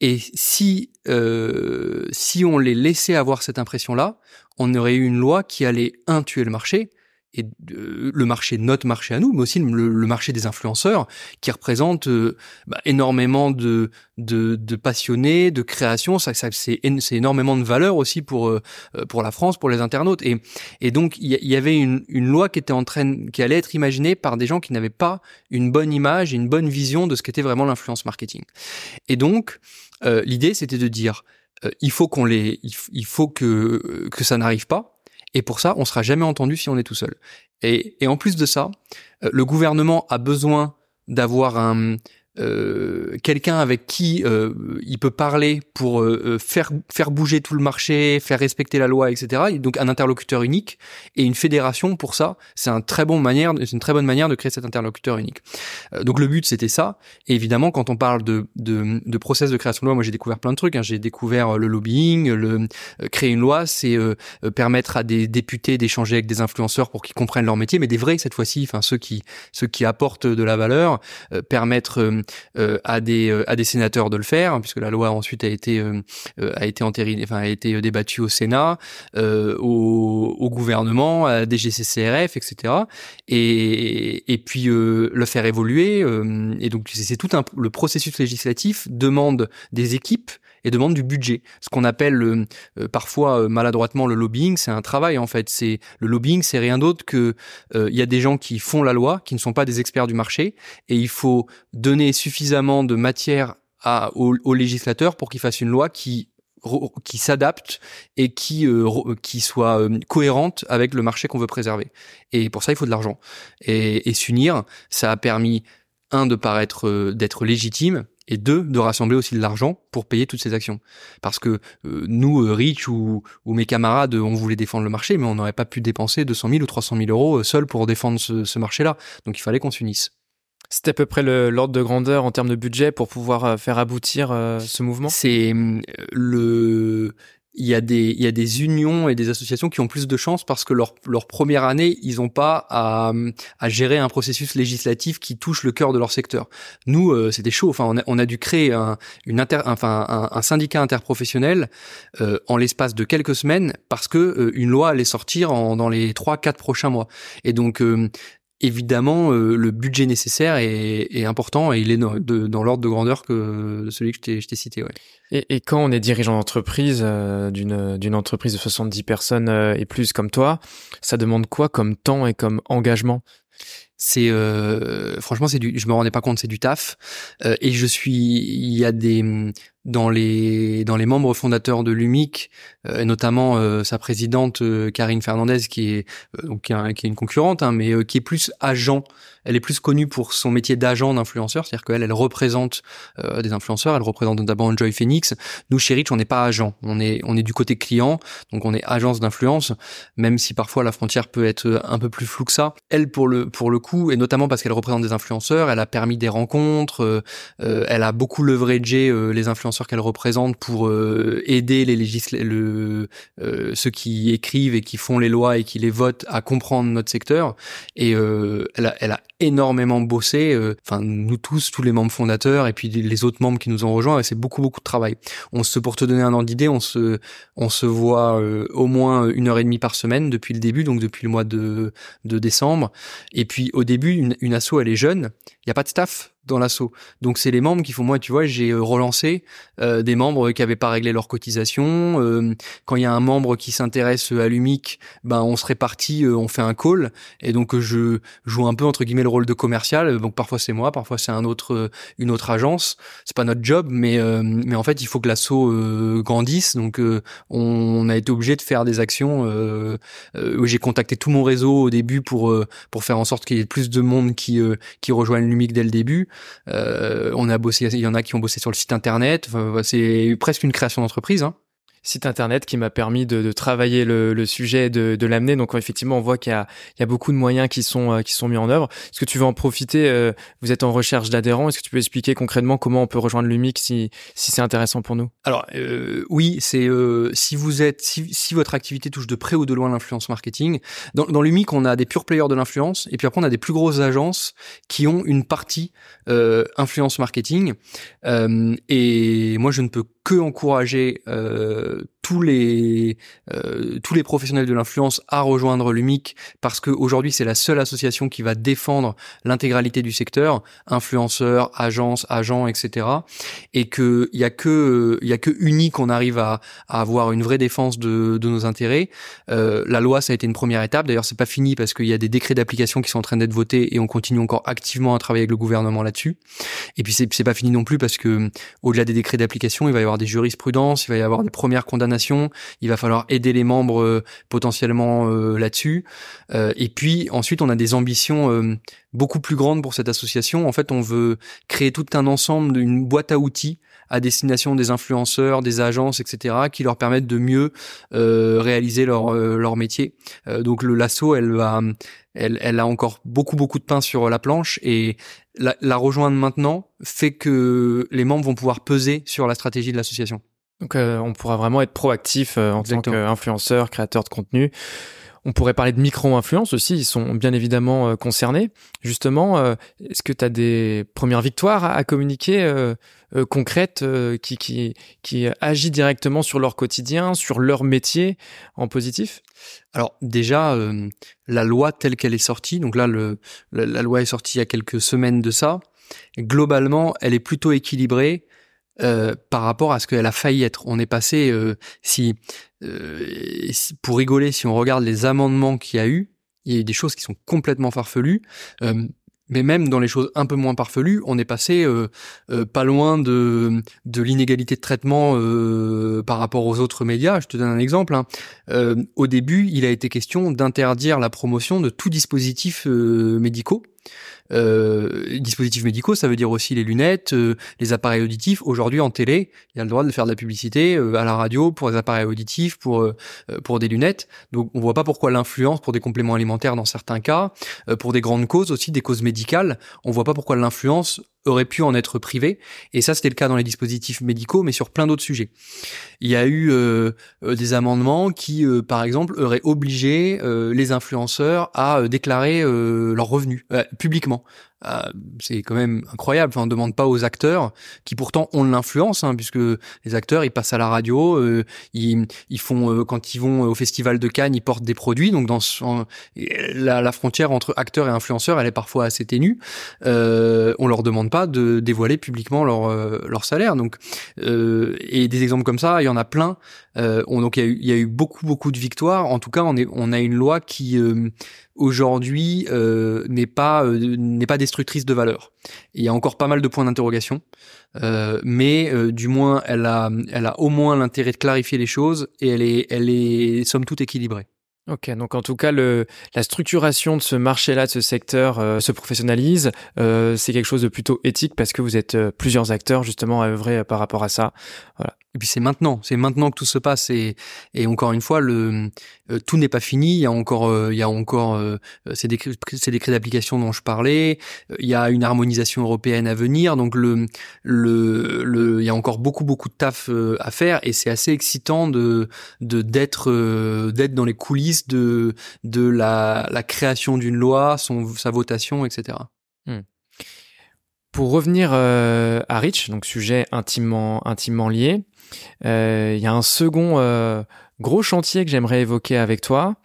Et si euh, si on les laissait avoir cette impression-là, on aurait eu une loi qui allait un tuer le marché et le marché, notre marché à nous, mais aussi le, marché des influenceurs, qui représente euh, bah, énormément de, de, de, passionnés, de création. Ça, ça c'est, énormément de valeur aussi pour euh, pour la France, pour les internautes. Et, et donc il y, avait une, une loi qui était en train, qui allait être imaginée par des gens qui n'avaient pas une bonne image une bonne vision de ce qu'était vraiment l'influence marketing. Et donc euh, l'idée, c'était de dire il faut qu'on les, il faut que que ça n'arrive pas et pour ça, on sera jamais entendu si on est tout seul. Et, et en plus de ça, euh, le gouvernement a besoin d'avoir un, euh, quelqu'un avec qui euh, il peut parler pour euh, euh, faire faire bouger tout le marché, faire respecter la loi, etc. donc un interlocuteur unique et une fédération pour ça, c'est un très bon manière, c'est une très bonne manière de créer cet interlocuteur unique. donc le but c'était ça. Et évidemment, quand on parle de de, de process de création de loi, moi j'ai découvert plein de trucs. Hein. J'ai découvert le lobbying, le créer une loi, c'est permettre à des députés d'échanger avec des influenceurs pour qu'ils comprennent leur métier, mais des vrais cette fois-ci, enfin ceux qui ceux qui apportent de la valeur, permettre euh, à des euh, à des sénateurs de le faire, hein, puisque la loi ensuite a été euh, a été entérinée, enfin a été débattue au Sénat, au, au, gouvernement, à DGCCRF, etc. Et et puis le faire évoluer. et donc c'est tout un, le processus législatif demande des équipes et demande du budget. Ce qu'on appelle euh, parfois euh, maladroitement le lobbying, c'est un travail en fait. C'est le lobbying, c'est rien d'autre que euh, il y a des gens qui font la loi, qui ne sont pas des experts du marché, et il faut donner suffisamment de matière à, aux, législateurs pour qu'ils fassent une loi qui qui s'adapte et qui qui soit cohérente avec le marché qu'on veut préserver. Et pour ça, il faut de l'argent. Et, et s'unir, ça a permis un de paraître d'être légitime et deux, de rassembler aussi de l'argent pour payer toutes ces actions. Parce que euh, nous, euh, Rich ou, ou, mes camarades, on voulait défendre le marché, mais on n'aurait pas pu dépenser 200 000 ou 300 000 euros euh, seuls pour défendre ce, ce marché-là. Donc il fallait qu'on s'unisse. C'était à peu près l'ordre de grandeur en termes de budget pour pouvoir faire aboutir ce mouvement? C'est le il y a des il y a des unions et des associations qui ont plus de chance parce que leur leur première année ils n'ont pas à, à gérer un processus législatif qui touche le cœur de leur secteur. Nous euh, c'était chaud. Enfin on a, on a dû créer un une inter, enfin un, syndicat interprofessionnel euh, en l'espace de quelques semaines parce que euh, une loi allait sortir en, dans les trois quatre prochains mois. Et donc évidemment, euh, le budget nécessaire est, important et il est dans, l'ordre de grandeur que celui que je t'ai cité. Ouais. Et, quand on est dirigeant d'entreprise, euh, d'une entreprise de 70 personnes euh, et plus comme toi, ça demande quoi comme temps et comme engagement? C'est euh, franchement c'est du je me rendais pas compte c'est du taf euh, et je suis il y a des dans les dans les membres fondateurs de l'UMIC euh, notamment euh, sa présidente Karine Fernandez qui est donc qui, est une concurrente hein, mais qui est plus agent. Elle est plus connue pour son métier d'agent d'influenceur c'est-à-dire qu'elle elle représente des influenceurs. Elle représente notamment Joy Phoenix. Nous chez Rich on n'est pas agent. On est on est du côté client donc on est agence d'influence même si parfois la frontière peut être un peu plus floue que ça. Elle pour le pour le et notamment parce qu'elle représente des influenceurs, elle a permis des rencontres, euh, euh, elle a beaucoup leveragé euh, les influenceurs qu'elle représente pour aider les le, ceux qui écrivent et qui font les lois et qui les votent à comprendre notre secteur. Et elle a, elle, a, énormément bossé, enfin nous tous, tous les membres fondateurs et puis les autres membres qui nous ont rejoints, c'est beaucoup beaucoup de travail. On se, pour te donner un ordre d'idée, on se, on se voit au moins une heure et demie par semaine depuis le début, donc depuis le mois de, de décembre. Et puis au début, une, une asso, elle est jeune, il n'y a pas de staff dans l'assaut. Donc c'est les membres qui font moi tu vois j'ai euh, relancé euh, des membres qui avaient pas réglé leur cotisation. Euh, quand il y a un membre qui s'intéresse à l'UMIC ben on se répartit on fait un call. Et donc je joue un peu entre guillemets le rôle de commercial. Donc parfois c'est moi parfois c'est un autre une autre agence. C'est pas notre job mais mais en fait il faut que l'assaut grandisse. Donc on, a été obligé de faire des actions j'ai contacté tout mon réseau au début pour pour faire en sorte qu'il y ait plus de monde qui qui rejoignent l'UMIC dès le début. euh, on a bossé, il y en a qui ont bossé sur le site internet. c'est presque une création d'entreprise. Hein site internet qui m'a permis de, de, travailler le, le sujet, de, de l'amener. Donc effectivement, on voit qu'il y y a beaucoup de moyens qui sont euh, qui sont mis en œuvre. Est-ce que tu veux en profiter euh, Vous êtes en recherche d'adhérents. Est-ce que tu peux expliquer concrètement comment on peut rejoindre l'UMIC si si c'est intéressant pour nous? Alors euh, oui, c'est si vous êtes si, si votre activité touche de près ou de loin l'influence marketing. Dans, dans l'UMIC, on a des pure players de l'influence et puis après on a des plus grosses agences qui ont une partie influence marketing. et moi, je ne peux que encourager euh, tous les euh, tous les professionnels de l'influence à rejoindre l'UMIC parce qu'aujourd'hui c'est la seule association qui va défendre l'intégralité du secteur, influenceurs, agences, agents, etc. Et que il y a que il y a que uni qu'on arrive à, à, avoir une vraie défense de, de nos intérêts. Euh, la loi ça a été une première étape. D'ailleurs c'est pas fini parce qu'il y a des décrets d'application qui sont en train d'être votés et on continue encore activement à travailler avec le gouvernement là-dessus. Et puis c'est c'est pas fini non plus parce que au-delà des décrets d'application il va y avoir des jurisprudences, il va y avoir des premières condamnations, il va falloir aider les membres euh, potentiellement euh, là-dessus. Euh, et puis ensuite, on a des ambitions beaucoup plus grandes pour cette association. En fait, on veut créer tout un ensemble d'une boîte à outils à destination des influenceurs, des agences, etc., qui leur permettent de mieux réaliser leur métier. donc le lasso, elle a encore beaucoup beaucoup de pain sur la planche et la, rejoindre maintenant fait que les membres vont pouvoir peser sur la stratégie de l'association. Donc euh, on pourra vraiment être proactif euh, en tant qu'influenceur, créateur de contenu. On pourrait parler de micro-influence aussi, ils sont bien évidemment euh, concernés. Justement, est-ce que tu as des premières victoires à, communiquer concrètes qui, qui, qui agit directement sur leur quotidien, sur leur métier en positif? Alors déjà, euh, la loi telle qu'elle est sortie, donc là, le, la, loi est sortie il y a quelques semaines de ça, globalement, elle est plutôt équilibrée euh, par rapport à ce qu'elle a failli être. On est passé, euh, si, pour rigoler, si on regarde les amendements qu'il y a eu, il y a eu des choses qui sont complètement farfelues. Mais même dans les choses un peu moins parfelues, on est passé euh, euh, pas loin de, de l'inégalité de traitement euh, par rapport aux autres médias. Je te donne un exemple. Hein. au début, il a été question d'interdire la promotion de tout dispositif médicaux euh, dispositifs médicaux, ça veut dire aussi les lunettes, euh, les appareils auditifs. Aujourd'hui, en télé, il y a le droit de faire de la publicité euh, à la radio pour des appareils auditifs, pour euh, pour des lunettes. Donc, on voit pas pourquoi l'influence pour des compléments alimentaires dans certains cas, pour des grandes causes aussi, des causes médicales, on voit pas pourquoi l'influence aurait pu en être privé. Et ça, c'était le cas dans les dispositifs médicaux, mais sur plein d'autres sujets. Il y a eu euh, euh, des amendements qui, euh, par exemple, auraient obligé les influenceurs à déclarer leurs revenus publiquement. Euh, c'est quand même incroyable. Enfin, on ne demande pas aux acteurs qui pourtant ont l'influence, hein, puisque les acteurs ils passent à la radio, euh, ils, ils font euh, quand ils vont au festival de Cannes, ils portent des produits. Donc dans la, la, frontière entre acteurs et influenceurs, elle est parfois assez ténue. on leur demande pas de dévoiler publiquement leur leur salaire. Donc et des exemples comme ça, il y en a plein. on, donc il y, a eu, y a eu beaucoup beaucoup de victoires. En tout cas, on est on a une loi qui aujourd'hui euh, n'est pas euh, n'est pas destructrice de valeur. Il y a encore pas mal de points d'interrogation, euh, mais euh, du moins elle a elle a au moins l'intérêt de clarifier les choses et elle est elle est somme toute équilibrée. Ok, donc en tout cas, le, la structuration de ce marché-là, de ce secteur, euh, se professionnalise. Euh, c'est quelque chose de plutôt éthique parce que vous êtes euh, plusieurs acteurs justement à œuvrer par rapport à ça. Voilà. Et puis c'est maintenant, c'est maintenant que tout se passe. Et, et encore une fois, le tout n'est pas fini. Il y a encore, il y a encore ces décrets, décrets d'application dont je parlais. Il y a une harmonisation européenne à venir. Donc le, le, le, il y a encore beaucoup, beaucoup de taf à faire. Et c'est assez excitant de, de d'être, d'être dans les coulisses de, de la, la création d'une loi, son, sa votation, etc. Hmm. Pour revenir euh, à Rich, donc sujet intimement, intimement lié, euh, il y a un second euh, gros chantier que j'aimerais évoquer avec toi.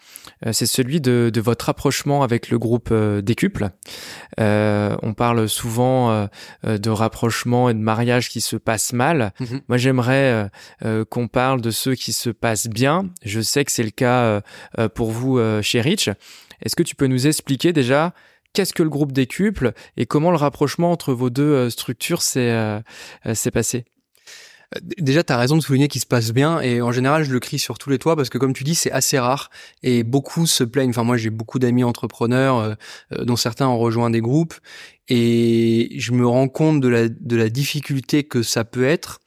Euh, c'est celui de, de, votre rapprochement avec le groupe euh, Décuple. Euh, on parle souvent de rapprochement et de mariage qui se passent mal. Mhm. Moi, j'aimerais qu'on parle de ceux qui se passent bien. Je sais que c'est le cas pour vous chez Rich. Est-ce que tu peux nous expliquer déjà qu'est-ce que le groupe Décuple et comment le rapprochement entre vos deux structures s'est passé? Déjà, tu as raison de souligner qu'il se passe bien et en général, je le crie sur tous les toits parce que comme tu dis, c'est assez rare et beaucoup se plaignent. Enfin, moi, j'ai beaucoup d'amis entrepreneurs euh, euh, dont certains ont rejoint des groupes et je me rends compte de la, de la difficulté que ça peut être.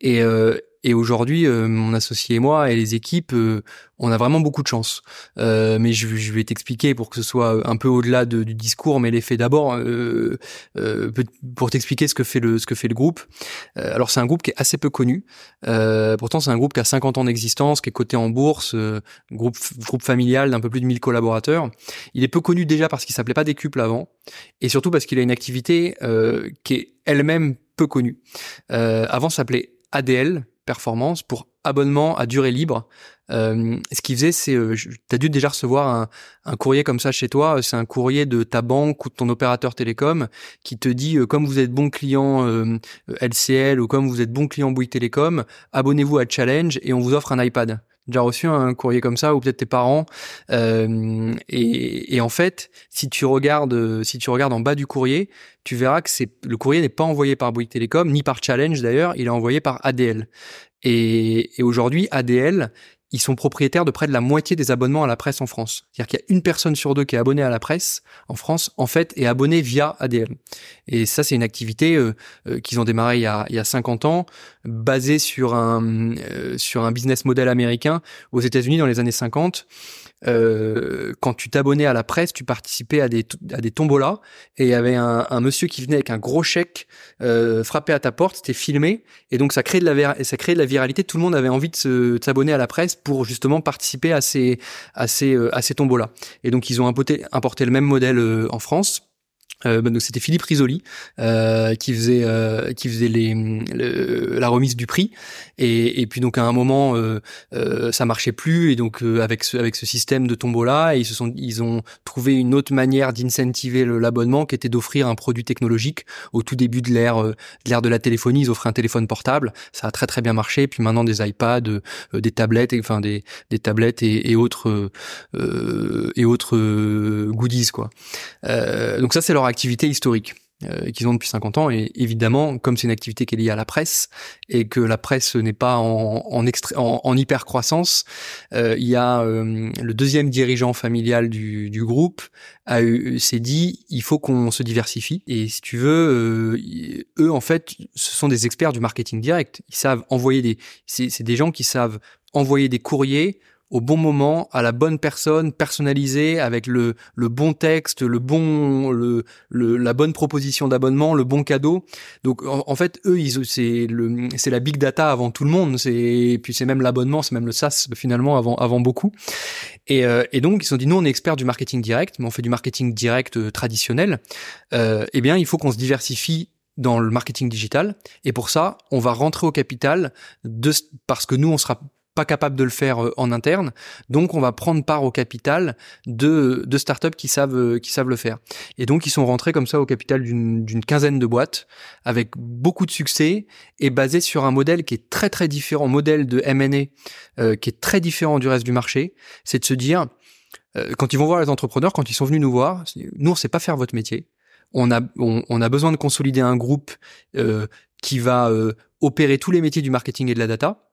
Et, euh, et aujourd'hui, euh, mon associé et moi et les équipes, euh, on a vraiment beaucoup de chance. Euh, mais je, je vais t'expliquer pour que ce soit un peu au-delà de, du discours, mais les faits d'abord, pour t'expliquer ce que fait le ce que fait le groupe. alors c'est un groupe qui est assez peu connu. pourtant c'est un groupe qui a 50 ans d'existence, qui est coté en bourse, groupe groupe familial d'un peu plus de 1000 collaborateurs. Il est peu connu déjà parce qu'il s'appelait pas Décuple avant, et surtout parce qu'il a une activité qui est elle-même peu connue. avant s'appelait ADL, performance pour abonnement à durée libre. Euh, ce qu'il faisait, c'est, euh, dû déjà recevoir un, courrier comme ça chez toi. C'est un courrier de ta banque ou de ton opérateur télécom qui te dit, euh, comme vous êtes bon client LCL ou comme vous êtes bon client Bouygues Télécom, abonnez-vous à Challenge et on vous offre un iPad déjà reçu un courrier comme ça ou peut-être tes parents. Euh, et, en fait si tu regardes si tu regardes en bas du courrier tu verras que c'est le courrier n'est pas envoyé par Bouygues Télécom ni par Challenge d'ailleurs. Il est envoyé par ADL et, et aujourd'hui ADL ils sont propriétaires de près de la moitié des abonnements à la presse en France. C'est-à-dire qu'il y a une personne sur deux qui est abonnée à la presse en France, en fait, est abonnée via ADL. Et ça, c'est une activité euh, euh, qu'ils ont démarré il y, a, il y a 50 ans, basée sur un, euh, sur un business model américain aux États-Unis dans les années 50 euh, quand tu t'abonnais à la presse, tu participais à des à des tombolas et il y avait un, un monsieur qui venait avec un gros chèque euh, à ta porte, c'était filmé et donc ça crée de la ça crée de la viralité. Tout le monde avait envie de s'abonner à la presse pour justement participer à ces à ces euh, à ces tombolas. Et donc ils ont importé, importé le même modèle euh, en France. Euh, donc c'était Philippe Risoli euh, qui faisait euh, qui faisait les la remise du prix. Et, et puis donc à un moment euh, euh ça marchait plus. Et donc euh, avec ce avec ce système de tombola ils se sont ils ont trouvé une autre manière d'incentiver l'abonnement qui était d'offrir un produit technologique. Au tout début de l'ère de l'ère de la téléphonie ils offraient un téléphone portable. Ça a très très bien marché. Et puis maintenant des iPads des tablettes et, enfin des des tablettes et, et autres et autres goodies quoi. Donc ça c'est leur activité historique euh, qu'ils ont depuis 50 ans. Et évidemment, comme c'est une activité qui est liée à la presse et que la presse n'est pas en, en, en, en hyper croissance, euh, il y a euh, le deuxième dirigeant familial du, du groupe a s'est dit il faut qu'on se diversifie. Et si tu veux, euh, eux en fait, ce sont des experts du marketing direct. Ils savent envoyer des, c'est des gens qui savent envoyer des courriers au bon moment, à la bonne personne, personnalisée, avec le, le bon texte, le bon, le, le la bonne proposition d'abonnement, le bon cadeau. Donc en, fait, eux, ils, c'est le, c'est la big data avant tout le monde. C'est puis c'est même l'abonnement, c'est même le SaaS finalement avant avant beaucoup. Et, euh, et donc ils se sont dit nous on est experts du marketing direct, mais on fait du marketing direct euh, traditionnel. Euh, eh bien il faut qu'on se diversifie dans le marketing digital. Et pour ça, on va rentrer au capital de, parce que nous, on sera pas capable de le faire euh, en interne. Donc, on va prendre part au capital de, de startups qui savent, euh, qui savent le faire. Et donc, ils sont rentrés comme ça au capital d'une quinzaine de boîtes avec beaucoup de succès et basé sur un modèle qui est très, très différent, modèle de M&A euh, qui est très différent du reste du marché. C'est de se dire, quand ils vont voir les entrepreneurs, quand ils sont venus nous voir, nous, on sait pas faire votre métier. On a, on, a besoin de consolider un groupe qui va opérer tous les métiers du marketing et de la data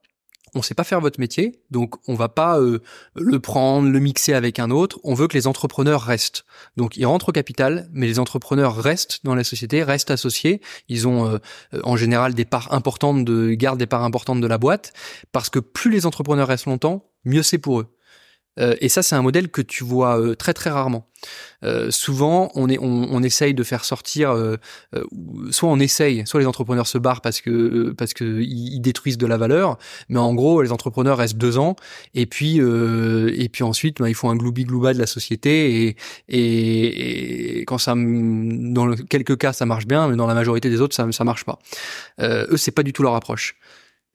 on sait pas faire votre métier, donc on va pas euh, le prendre, le mixer avec un autre. On veut que les entrepreneurs restent. Donc ils rentrent au capital, mais les entrepreneurs restent dans la société, restent associés. Ils ont euh, en général des parts importantes de gardent des parts importantes de la boîte parce que plus les entrepreneurs restent longtemps, mieux c'est pour eux. Euh, et ça, c'est un modèle que tu vois euh, très très rarement. Euh, souvent, on, essaye de faire sortir, soit on essaye, soit les entrepreneurs se barrent parce que parce que ils, détruisent de la valeur, mais en gros, les entrepreneurs restent deux ans et puis et puis ensuite, ben, ils font un gloubi glouba de la société et, quand ça, dans quelques cas, ça marche bien, mais dans la majorité des autres, ça ça marche pas. eux, c'est pas du tout leur approche.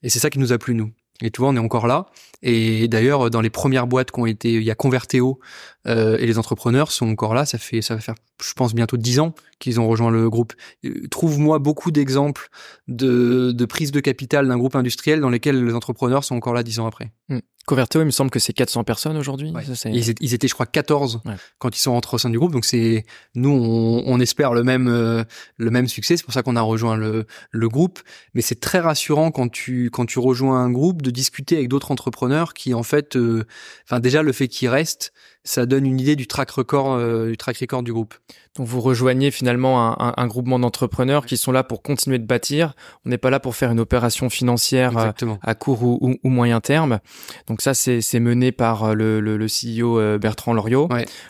Et c'est ça qui nous a plu nous. Et tu vois, on est encore là. Et d'ailleurs, dans les premières boîtes qui ont été, il y a Converteo euh, et les entrepreneurs sont encore là. Ça fait, ça va faire, je pense, bientôt dix ans qu'ils ont rejoint le groupe. Euh, trouve-moi beaucoup d'exemples de, de prise de capital d'un groupe industriel dans lesquels les entrepreneurs sont encore là dix ans après. Mmh. Converteo, il me semble que c'est 400 personnes aujourd'hui. Ils, étaient, je crois, 14 quand ils sont rentrés au sein du groupe. Donc c'est nous, on, on, espère le même euh, le même succès. C'est pour ça qu'on a rejoint le, le groupe. Mais c'est très rassurant quand tu quand tu rejoins un groupe de discuter avec d'autres entrepreneurs qui en fait, euh, enfin déjà le fait qu'ils restent, ça donne une idée du track record euh, du track record du groupe. Donc vous rejoignez finalement un, un, groupement d'entrepreneurs qui sont là pour continuer de bâtir. On n'est pas là pour faire une opération financière euh, à court ou, ou, moyen terme. Donc ça c'est mené par euh, le, le, le CEO Bertrand Loriot.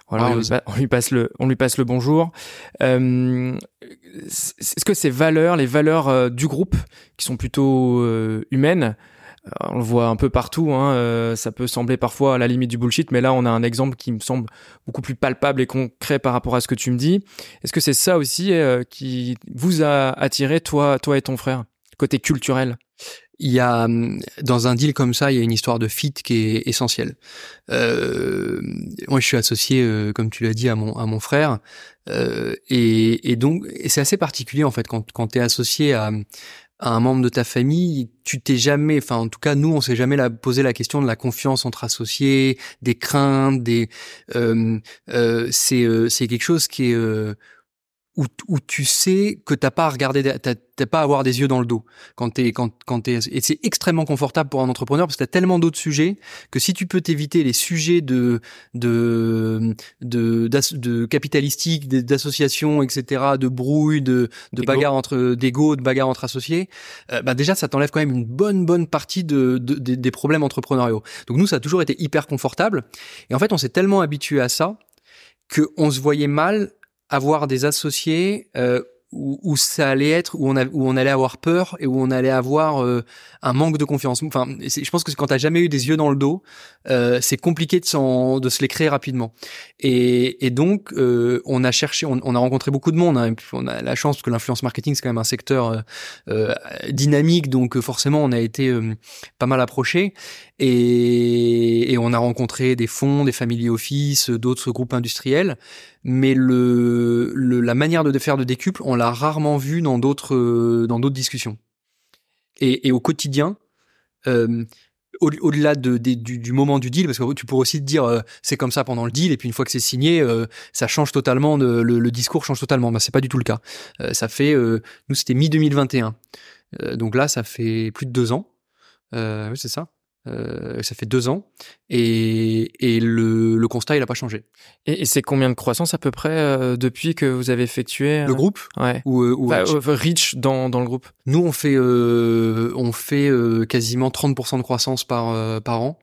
Voilà, on, lui passe le on lui passe le bonjour. Euh, Est-ce que ces valeurs, les valeurs du groupe, qui sont plutôt humaines, on le voit un peu partout, hein, euh, ça peut sembler parfois à la limite du bullshit, mais là on a un exemple qui me semble beaucoup plus palpable et concret par rapport à ce que tu me dis. Est-ce que c'est ça aussi euh, qui vous a attiré, toi, toi et ton frère, côté culturel? Il y a dans un deal comme ça, il y a une histoire de fit qui est essentielle. Euh, moi, je suis associé, comme tu l'as dit, à mon à mon frère, et, et donc c'est assez particulier en fait quand quand tu es associé à à un membre de ta famille, tu t'es jamais, enfin en tout cas nous on s'est jamais la, posé la question de la confiance entre associés, des craintes, des euh, euh, c'est euh, c'est quelque chose qui est euh, où, où tu sais que t'as pas à regarder, t'as pas à avoir des yeux dans le dos quand t'es quand quand t'es et c'est extrêmement confortable pour un entrepreneur parce que t'as tellement d'autres sujets que si tu peux t'éviter les sujets de de de, de capitalistique, d'association, etc., de brouille, de de bagarre entre d'ego, de bagarre entre associés, euh, bah déjà ça t'enlève quand même une bonne bonne partie de, de, des problèmes entrepreneuriaux. Donc nous ça a toujours été hyper confortable et en fait on s'est tellement habitué à ça que on se voyait mal avoir des associés euh, où, où, ça allait être où on a, où on allait avoir peur et où on allait avoir euh, un manque de confiance. Enfin, je pense que quand t'as jamais eu des yeux dans le dos, euh, c'est compliqué de, de se les créer rapidement. Et, et donc, euh, on a cherché, on, on, a rencontré beaucoup de monde. Hein, on a la chance parce que l'influence marketing c'est quand même un secteur euh, euh, dynamique, donc forcément on a été pas mal approché. Et, et, on a rencontré des fonds, des family office, d'autres groupes industriels. Mais le, la manière de faire de décuple, on l'a rarement vu dans d'autres dans d'autres discussions et, au quotidien, euh, au-delà de, du, moment du deal, parce que tu pourrais aussi te dire euh, c'est comme ça pendant le deal, et puis une fois que c'est signé, euh, ça change totalement, le, discours change totalement. Ben, c'est pas du tout le cas. Euh, ça fait, nous c'était mi 2021, donc là ça fait plus de deux ans. oui c'est ça. Euh, ça fait deux ans et, et le, le, constat il a pas changé. Et, et c'est combien de croissance à peu près euh, depuis que vous avez effectué euh, le groupe ouais. ou, ou bah, Rich dans, dans le groupe Nous on fait on fait quasiment 30% de croissance par par an.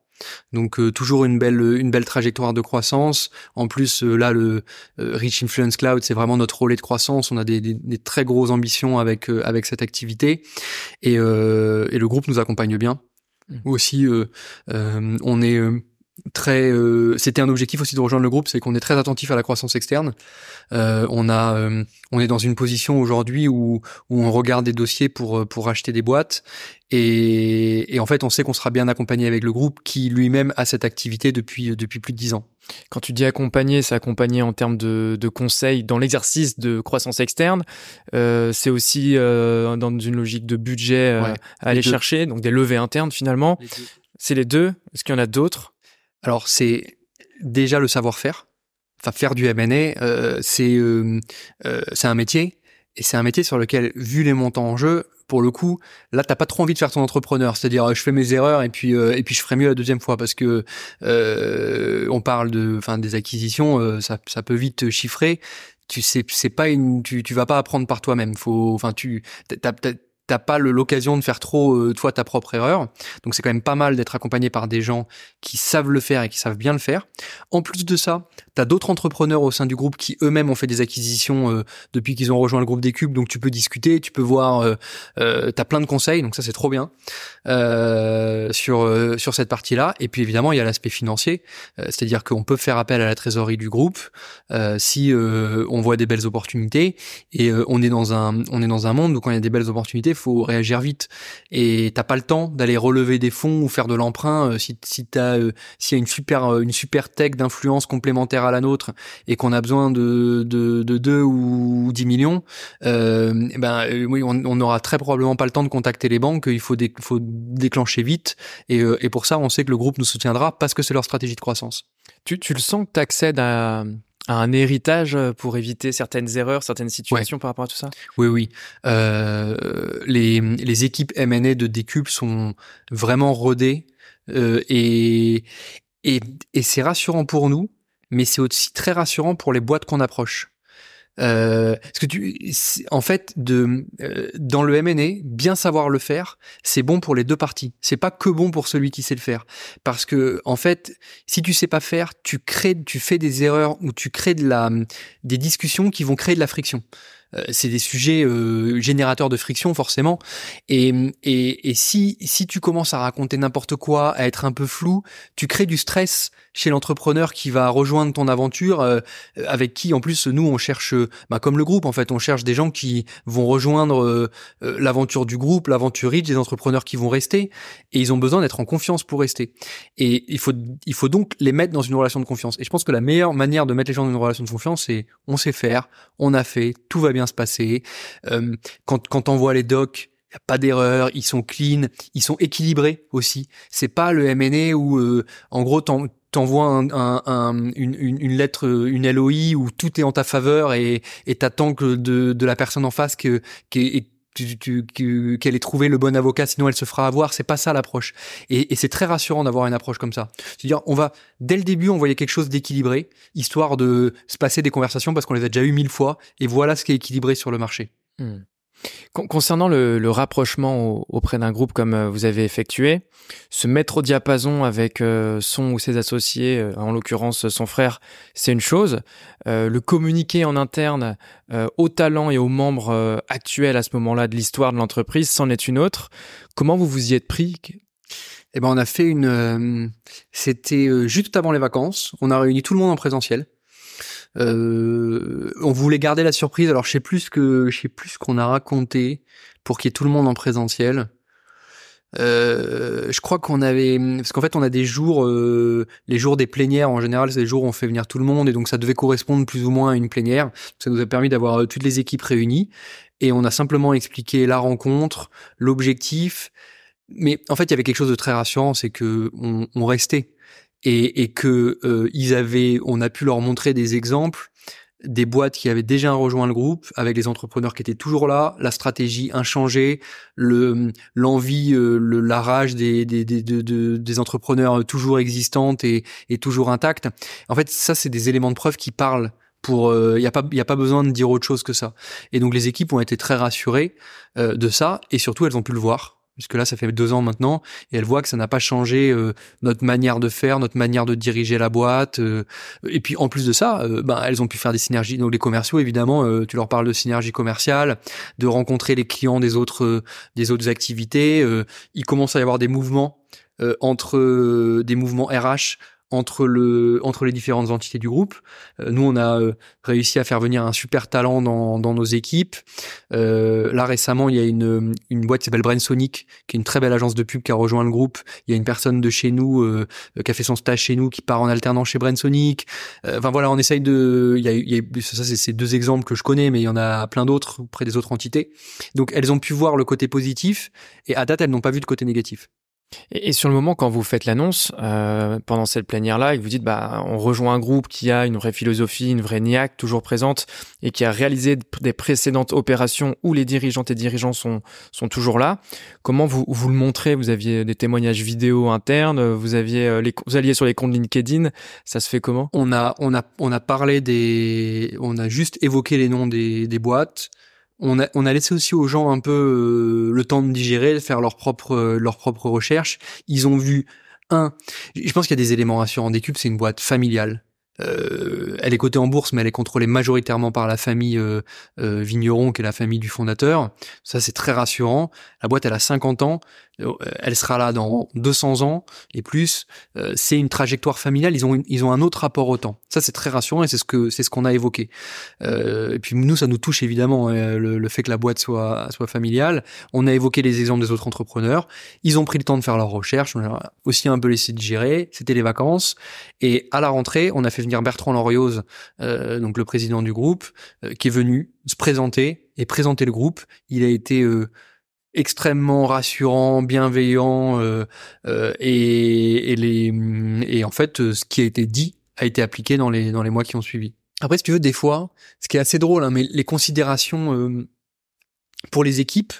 Donc toujours une belle une belle trajectoire de croissance. En plus là le Rich Influence Cloud c'est vraiment notre relais de croissance. On a des, des, des très grosses ambitions avec avec cette activité et, et le groupe nous accompagne bien. Mmh. Aussi, euh, euh, on est euh, très euh, c'était un objectif aussi de rejoindre le groupe c'est qu'on est très attentif à la croissance externe. Euh, on a euh, on est dans une position aujourd'hui où où on regarde des dossiers pour pour acheter des boîtes. Et, et en fait on sait qu'on sera bien accompagné avec le groupe qui lui-même a cette activité depuis depuis plus de dix ans. Quand tu dis accompagner c'est accompagner en termes de, de conseils dans l'exercice de croissance externe. Euh, c'est aussi dans une logique de budget à aller chercher donc des levées internes finalement. C'est les deux. Est-ce qu'il y en a d'autres? Alors c'est déjà le savoir-faire. Enfin, faire du M&A, euh, c'est euh, euh, c'est un métier et c'est un métier sur lequel, vu les montants en jeu, pour le coup, là t'as pas trop envie de faire ton entrepreneur, c'est-à-dire je fais mes erreurs et puis et puis je ferai mieux la deuxième fois parce que on parle de, enfin des acquisitions, ça, ça peut vite chiffrer. Tu sais, c'est pas une, tu, tu vas pas apprendre par toi-même. Faut, enfin tu, t'as, t'as pas l'occasion de faire trop euh, toi ta propre erreur. Donc c'est quand même pas mal d'être accompagné par des gens qui savent le faire et qui savent bien le faire. En plus de ça, tu as d'autres entrepreneurs au sein du groupe qui eux-mêmes ont fait des acquisitions euh, depuis qu'ils ont rejoint le groupe des cubes, donc tu peux discuter, tu peux voir, euh, euh tu as plein de conseils, donc ça c'est trop bien sur sur cette partie-là. Et puis évidemment il y a l'aspect financier, c'est-à-dire qu'on peut faire appel à la trésorerie du groupe si on voit des belles opportunités et on est dans un on est dans un monde où quand il y a des belles opportunités faut réagir vite. Et t'as pas le temps d'aller relever des fonds ou faire de l'emprunt euh, si si t'as euh, s'il y a une super euh, une super tech d'influence complémentaire à la nôtre et qu'on a besoin de de, de 2 ou 10 millions, eh ben oui, on, on très probablement pas le temps de contacter les banques. Il faut, faut déclencher vite. Et, et pour ça, on sait que le groupe nous soutiendra parce que c'est leur stratégie de croissance. Tu, tu le sens que tu accèdes à, un héritage euh, pour éviter certaines erreurs, certaines situations par rapport à tout ça? Oui, oui. Euh, les, les équipes M&A de Décup sont vraiment rodées euh, et, et, et c'est rassurant pour nous, mais c'est aussi très rassurant pour les boîtes qu'on approche. Euh, parce que tu, en fait, de euh, dans le M&A, bien savoir le faire, c'est bon pour les deux parties. C'est pas que bon pour celui qui sait le faire, parce que en fait, si tu sais pas faire, tu crées, tu fais des erreurs ou tu crées de la, des discussions qui vont créer de la friction. Euh, c'est des sujets euh, générateurs de friction forcément. Et, si, tu commences à raconter n'importe quoi, à être un peu flou, tu crées du stress chez l'entrepreneur qui va rejoindre ton aventure, euh, avec qui en plus nous on cherche, bah, comme le groupe en fait, on cherche des gens qui vont rejoindre l'aventure du groupe, l'aventure riche, des entrepreneurs qui vont rester, et ils ont besoin d'être en confiance pour rester. Et il faut donc les mettre dans une relation de confiance. Et je pense que la meilleure manière de mettre les gens dans une relation de confiance, c'est on sait faire, on a fait, tout va bien se passer. Euh, quand quand on voit les docs, y a pas d'erreur, ils sont clean, ils sont équilibrés aussi. C'est pas le MNE où euh, en gros t'envoies un, un, une, une, lettre, une LOI où tout est en ta faveur et t'attends que de, de la personne en face que, qu'elle ait trouvé le bon avocat, sinon elle se fera avoir. C'est pas ça l'approche. Et, et c'est très rassurant d'avoir une approche comme ça. C'est-à-dire, on va dès le début envoyer quelque chose d'équilibré, histoire de se passer des conversations parce qu'on les a déjà eu mille fois. Et voilà ce qui est équilibré sur le marché. Hmm. Concernant le, rapprochement auprès d'un groupe comme euh, vous avez effectué, se mettre au diapason avec euh, son ou ses associés, euh, en l'occurrence son frère, c'est une chose. le communiquer en interne aux talents et aux membres actuels à ce moment-là de l'histoire de l'entreprise, c'en est une autre. Comment vous vous y êtes pris? Eh ben, on a fait une. C'était juste avant les vacances. On a réuni tout le monde en présentiel. Euh, on voulait garder la surprise. Alors je sais plus que je sais plus ce qu'on a raconté pour qu'il y ait tout le monde en présentiel. Euh, je crois qu'on avait parce qu'en fait on a des jours euh, les jours des plénières en général c'est des jours où on fait venir tout le monde et donc ça devait correspondre plus ou moins à une plénière ça nous a permis d'avoir euh, toutes les équipes réunies et on a simplement expliqué la rencontre l'objectif mais en fait il y avait quelque chose de très rassurant c'est que on, on restait et, et que euh, ils avaient, on a pu leur montrer des exemples des boîtes qui avaient déjà rejoint le groupe, avec les entrepreneurs qui étaient toujours là, la stratégie inchangée, le l'envie, euh, le, la rage des des, des, des entrepreneurs toujours existantes et, et toujours intactes. En fait, ça c'est des éléments de preuve qui parlent pour il euh, y a pas y a pas besoin de dire autre chose que ça et donc les équipes ont été très rassurées euh, de ça et surtout elles ont pu le voir puisque là ça fait deux ans maintenant et elle voit que ça n'a pas changé euh, notre manière de faire notre manière de diriger la boîte euh, et puis en plus de ça euh, ben elles ont pu faire des synergies donc les commerciaux évidemment tu leur parles de synergie commerciale de rencontrer les clients des autres des autres activités il commence à y avoir des mouvements entre des mouvements RH entre le entre les différentes entités du groupe. Euh, nous, on a euh, réussi à faire venir un super talent dans, dans nos équipes. Euh, là récemment, il y a une une boîte qui s'appelle Brain Sonic, qui est une très belle agence de pub qui a rejoint le groupe. Il y a une personne de chez nous qui a fait son stage chez nous, qui part en alternant chez Brain Sonic. Enfin voilà, on essaye de. Il y a, il y a ça, c'est ces deux exemples que je connais, mais il y en a plein d'autres auprès des autres entités. Donc elles ont pu voir le côté positif et à date, elles n'ont pas vu le côté négatif. Et, sur le moment, quand vous faites l'annonce, euh, pendant cette plénière-là, et que vous dites, bah, on rejoint un groupe qui a une vraie philosophie, une vraie niaque toujours présente, et qui a réalisé des précédentes opérations où les dirigeantes et dirigeants sont, sont toujours là, comment vous, vous le montrez? Vous aviez des témoignages vidéo internes, vous aviez euh, les, vous alliez sur les comptes LinkedIn, ça se fait comment? On a, on a, on a parlé des, on a juste évoqué les noms des, des boîtes on a, on a laissé aussi aux gens un peu euh, le temps de digérer, de faire leur propre, euh, leur propre recherche. Ils ont vu un. Je pense qu'il y a des éléments rassurants. Décup, c'est une boîte familiale. Euh, elle est cotée en bourse, mais elle est contrôlée majoritairement par la famille euh, Vigneron, qui est la famille du fondateur. Ça, c'est très rassurant. La boîte, elle a 50 ans. Euh, elle sera là dans 200 ans et plus. Euh, c'est une trajectoire familiale. Ils ont ils ont un autre rapport au temps. Ça c'est très rassurant et c'est ce que c'est ce qu'on a évoqué. Euh, et puis nous ça nous touche évidemment hein, le, fait que la boîte soit soit familiale. On a évoqué les exemples des autres entrepreneurs. Ils ont pris le temps de faire leurs recherches. On a aussi un peu laissé digérer. C'était les vacances et à la rentrée on a fait venir Bertrand Lorioz, donc le président du groupe, qui est venu se présenter et présenter le groupe. Il a été extrêmement rassurant, bienveillant euh, euh, et, et, les et en fait ce qui a été dit a été appliqué dans les dans les mois qui ont suivi. Après, si tu veux, des fois, ce qui est assez drôle, hein, mais les considérations euh, pour les équipes,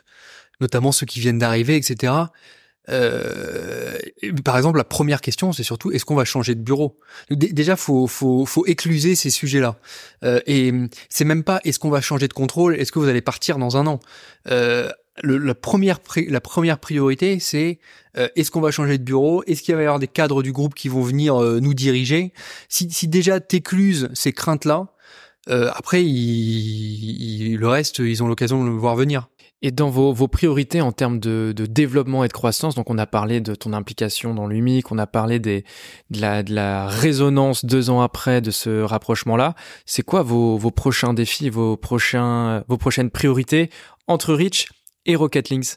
notamment ceux qui viennent d'arriver, etc. Euh, par exemple, la première question, c'est surtout est-ce qu'on va changer de bureau? Déjà, faut faut faut écluser ces sujets-là. Euh, et c'est même pas est-ce qu'on va changer de contrôle? Est-ce que vous allez partir dans un an? Euh, le, la première la première priorité, c'est euh, est-ce qu'on va changer de bureau? Est-ce qu'il va y avoir des cadres du groupe qui vont venir euh, nous diriger? Si, si déjà t'écluses ces craintes-là, euh, après, il, le reste, ils ont l'occasion de le voir venir. Et dans vos, vos priorités en termes de, de, développement et de croissance, donc on a parlé de ton implication dans l'UMIC, on a parlé des, de, la, de la résonance deux ans après de ce rapprochement-là. C'est quoi vos, vos prochains défis, vos, prochains, vos prochaines priorités entre Rich et Rocket Links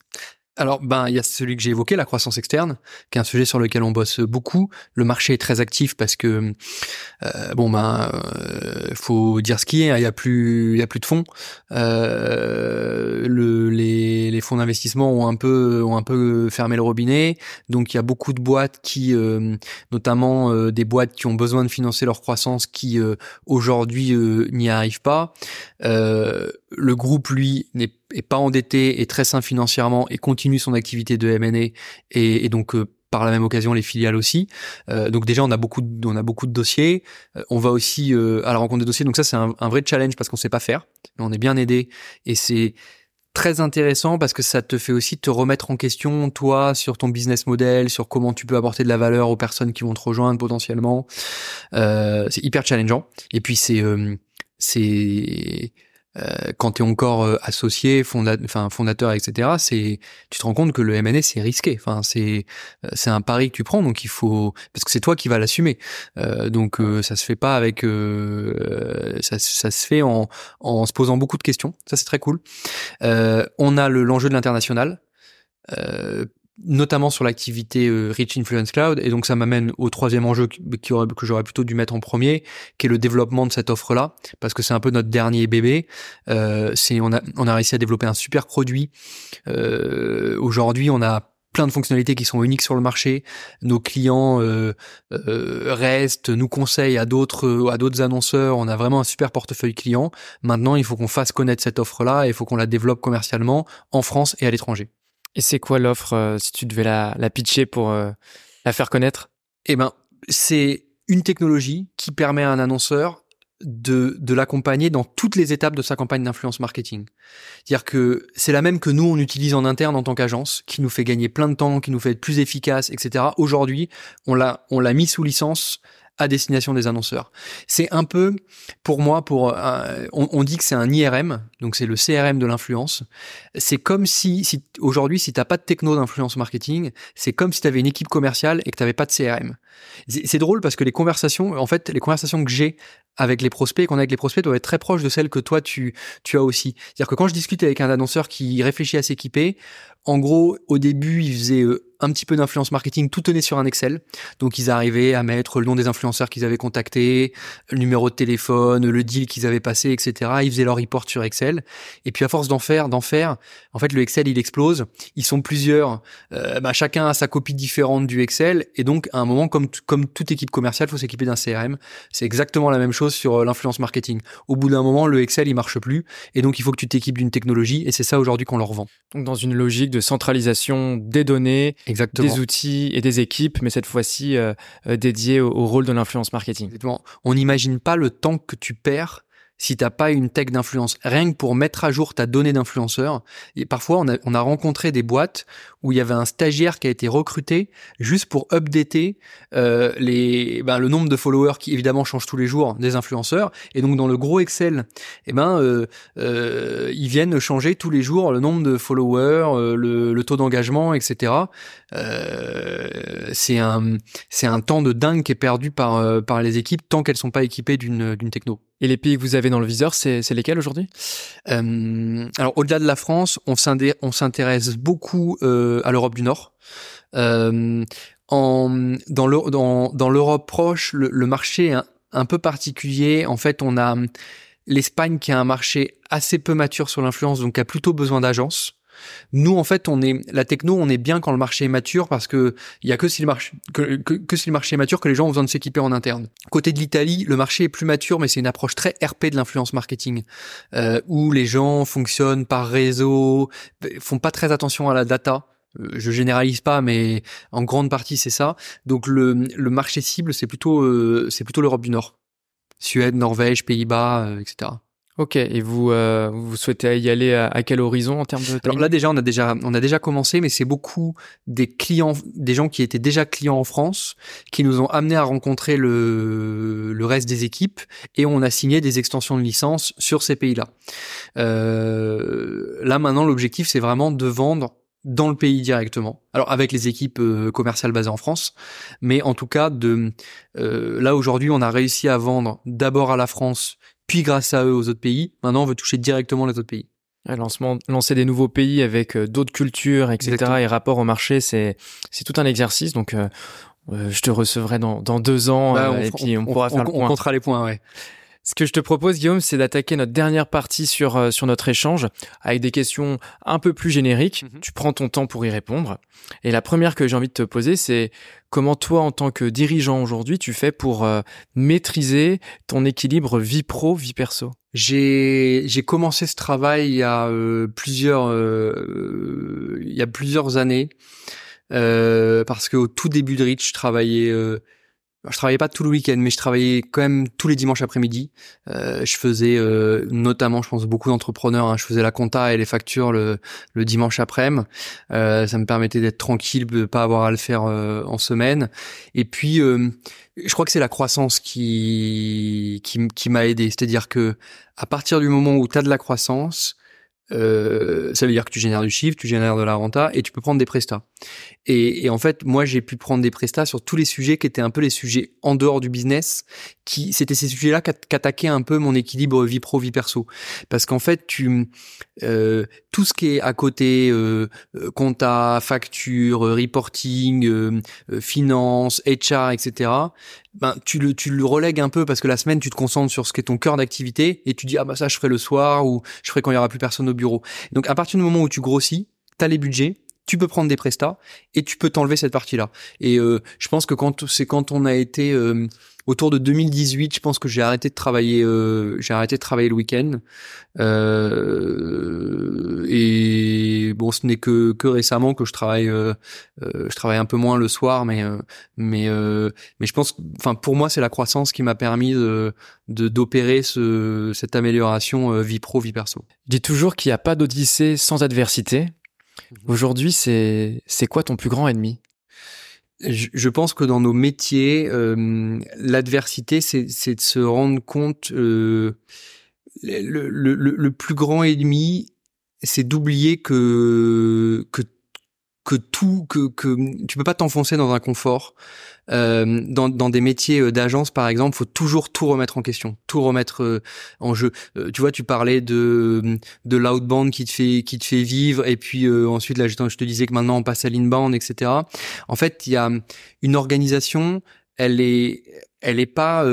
alors, ben, il y a celui que j'ai évoqué, la croissance externe, qui est un sujet sur lequel on bosse beaucoup. Le marché est très actif parce que, euh, bon, ben, euh, faut dire ce qui est. Hein, il y a plus, il y a plus de fonds. Euh, le, les, fonds d'investissement ont un peu, ont un peu fermé le robinet. Donc, il y a beaucoup de boîtes qui, notamment des boîtes qui ont besoin de financer leur croissance, qui aujourd'hui n'y arrivent pas. le groupe, lui, n'est est pas endetté, est très sain financièrement et continue son activité de M&A et, et donc euh, par la même occasion les filiales aussi. Euh, donc déjà on a beaucoup de, on a beaucoup de dossiers. Euh, on va aussi à la rencontre des dossiers. Donc ça c'est un, un, vrai challenge parce qu'on sait pas faire. Mais on est bien aidé et c'est très intéressant parce que ça te fait aussi te remettre en question toi sur ton business model, sur comment tu peux apporter de la valeur aux personnes qui vont te rejoindre potentiellement. c'est hyper challengeant. Et puis c'est c'est euh, quand tu es encore euh, associé, enfin fondateur, etc., c'est tu te rends compte que le M&A c'est risqué. Enfin c'est euh, c'est un pari que tu prends, donc il faut parce que c'est toi qui vas l'assumer. donc ça se fait pas avec ça, ça se fait en en se posant beaucoup de questions. Ça c'est très cool. on a le l'enjeu de l'international. Notamment sur l'activité euh, Rich Influence Cloud. Et donc ça m'amène au troisième enjeu que j'aurais plutôt dû mettre en premier, qui est le développement de cette offre-là, parce que c'est un peu notre dernier bébé. Euh, c'est on a on a réussi à développer un super produit. Euh, Aujourd'hui, on a plein de fonctionnalités qui sont uniques sur le marché. Nos clients euh, euh, restent, nous conseillent à d'autres à d'autres annonceurs. On a vraiment un super portefeuille client. Maintenant, il faut qu'on fasse connaître cette offre-là et il faut qu'on la développe commercialement en France et à l'étranger. Et c'est quoi l'offre euh, si tu devais la, pitcher pour euh, la faire connaître? Eh ben, c'est une technologie qui permet à un annonceur de, de l'accompagner dans toutes les étapes de sa campagne d'influence marketing. C'est-à-dire que c'est la même que nous, on utilise en interne en tant qu'agence, qui nous fait gagner plein de temps, qui nous fait être plus efficace, etc. Aujourd'hui, on l'a, on l'a mis sous licence à destination des annonceurs. C'est un peu, pour moi, pour euh, on, dit que c'est un IRM, donc c'est le CRM de l'influence. C'est comme si, si aujourd'hui, si t'as pas de techno d'influence marketing, c'est comme si tu avais une équipe commerciale et que t'avais pas de CRM. C'est drôle parce que les conversations, en fait, les conversations que j'ai avec les prospects, qu'on a avec les prospects, doivent être très proches de celles que toi tu tu as aussi. C'est-à-dire que quand je discute avec un annonceur qui réfléchit à s'équiper, en gros, au début, il faisait euh, un petit peu d'influence marketing, tout tenait sur un Excel. Donc ils arrivaient à mettre le nom des influenceurs qu'ils avaient contactés, le numéro de téléphone, le deal qu'ils avaient passé, etc. Ils faisaient leur report sur Excel. Et puis à force d'en faire, d'en faire, en fait le Excel il explose. Ils sont plusieurs, euh, bah, chacun a sa copie différente du Excel. Et donc à un moment, comme comme toute équipe commerciale, faut s'équiper d'un CRM. C'est exactement la même chose sur euh, l'influence marketing. Au bout d'un moment, le Excel il marche plus, et donc il faut que tu t'équipes d'une technologie. Et c'est ça aujourd'hui qu'on leur vend. Donc dans une logique de centralisation des données des outils et des équipes, mais cette fois-ci euh, euh, dédiées au, rôle de l'influence marketing. Exactement. On n'imagine pas le temps que tu perds si t'as pas une tech d'influence. Rien que pour mettre à jour ta donnée d'influenceur. Et parfois, on a, on a rencontré des boîtes où il y avait un stagiaire qui a été recruté juste pour updater euh, les, ben, le nombre de followers qui évidemment change tous les jours des influenceurs. Et donc dans le gros Excel, eh ben euh, euh, ils viennent changer tous les jours le nombre de followers, euh, le, taux d'engagement, etc. Euh, c'est un temps de dingue qui est perdu par les équipes tant qu'elles sont pas équipées d'une techno. Et les pays que vous avez dans le viseur, c'est lesquels aujourd'hui? Euh, Alors au-delà de la France, on s'intéresse beaucoup euh, à l'Europe du Nord. Euh, en, dans l'Europe proche, le, marché est un, un, peu particulier. En fait, on a l'Espagne qui a un marché assez peu mature sur l'influence, donc a plutôt besoin d'agences. Nous, en fait, on est la techno, on est bien quand le marché est mature parce que il y a que si le marché que, que, si le marché est mature que les gens ont besoin de s'équiper en interne. Côté de l'Italie, le marché est plus mature, mais c'est une approche très RP de l'influence marketing euh, où les gens fonctionnent par réseau, font pas très attention à la data euh, je généralise pas, mais en grande partie c'est ça. Donc le, le marché cible, c'est plutôt euh, c'est plutôt l'Europe du Nord, Suède, Norvège, Pays-Bas, etc. Ok, et vous euh, vous souhaitez y aller à, quel horizon en termes de Alors là déjà on a déjà on a déjà commencé, mais c'est beaucoup des clients, des gens qui étaient déjà clients en France, qui nous ont amené à rencontrer le le reste des équipes et on a signé des extensions de licence sur ces pays-là. Euh, là maintenant l'objectif c'est vraiment de vendre dans le pays directement. Alors avec les équipes euh, commerciales basées en France, mais en tout cas de euh, là aujourd'hui on a réussi à vendre d'abord à la France puis grâce à eux aux autres pays. Maintenant, on veut toucher directement les autres pays. lancement, lancer des nouveaux pays avec euh, d'autres cultures, etc. et rapport au marché, c'est c'est tout un exercice. Donc, euh, euh, je te recevrai dans, dans deux ans bah, et puis on, pourra faire le point. On comptera les points, ouais. Ce que je te propose, Guillaume, c'est d'attaquer notre dernière partie sur, euh, sur notre échange avec des questions un peu plus génériques. Mhm. Tu prends ton temps pour y répondre. Et la première que j'ai envie de te poser, c'est comment toi, en tant que dirigeant aujourd'hui, tu fais pour euh, maîtriser ton équilibre vie pro, vie perso? J'ai j'ai commencé ce travail il y a euh, plusieurs il y a plusieurs années parce qu'au tout début de Rich je travaillais je travaillais pas tout le week-end, mais je travaillais quand même tous les dimanches après-midi. Euh, je faisais euh, notamment, je pense, beaucoup d'entrepreneurs. Hein, je faisais la compta et les factures le, le dimanche après-midi. Euh, ça me permettait d'être tranquille, de pas avoir à le faire euh, en semaine. Et puis, euh, je crois que c'est la croissance qui qui, qui m'a aidé. C'est-à-dire que à partir du moment où tu as de la croissance, euh, ça veut dire que tu génères du chiffre, tu génères de la renta et tu peux prendre des prestats. Et, et en fait, moi, j'ai pu prendre des prestats sur tous les sujets qui étaient un peu les sujets en dehors du business, qui c'était ces sujets-là qu'attaquaient un peu mon équilibre vie pro vie perso. Parce qu'en fait, tu euh, tout ce qui est à côté, euh, euh compta, facture, reporting, euh, finance, HR, etc ben tu le tu le relègues un peu parce que la semaine tu te concentres sur ce qui est ton cœur d'activité et tu dis ah bah ça je ferai le soir ou je ferai quand il y aura plus personne au bureau. Donc à partir du moment où tu grossis, tu as les budgets, tu peux prendre des prestats et tu peux t'enlever cette partie-là. Et euh, je pense que quand c'est quand on a été euh, autour de 2018, je pense que j'ai arrêté de travailler, euh, j'ai arrêté de travailler le week-end. Euh, et bon, ce n'est que que récemment que je travaille, euh, je travaille un peu moins le soir, mais mais mais je pense, enfin pour moi, c'est la croissance qui m'a permis de d'opérer ce cette amélioration vie pro vie perso. Je dis toujours qu'il n'y a pas d'odyssée sans adversité. Mhm. Aujourd'hui, c'est c'est quoi ton plus grand ennemi? Je, pense que dans nos métiers, euh, l'adversité, c'est de se rendre compte euh, le, plus grand ennemi, c'est d'oublier que que tout que que tu peux pas t'enfoncer dans un confort. Euh, dans, dans des métiers euh, d'agence par exemple faut toujours tout remettre en question tout remettre euh, en jeu. Tu vois tu parlais de de l'outbound qui te fait qui te fait vivre et puis ensuite là je te disais que maintenant on passe à l'inbound etc en fait il y a une organisation elle est elle est pas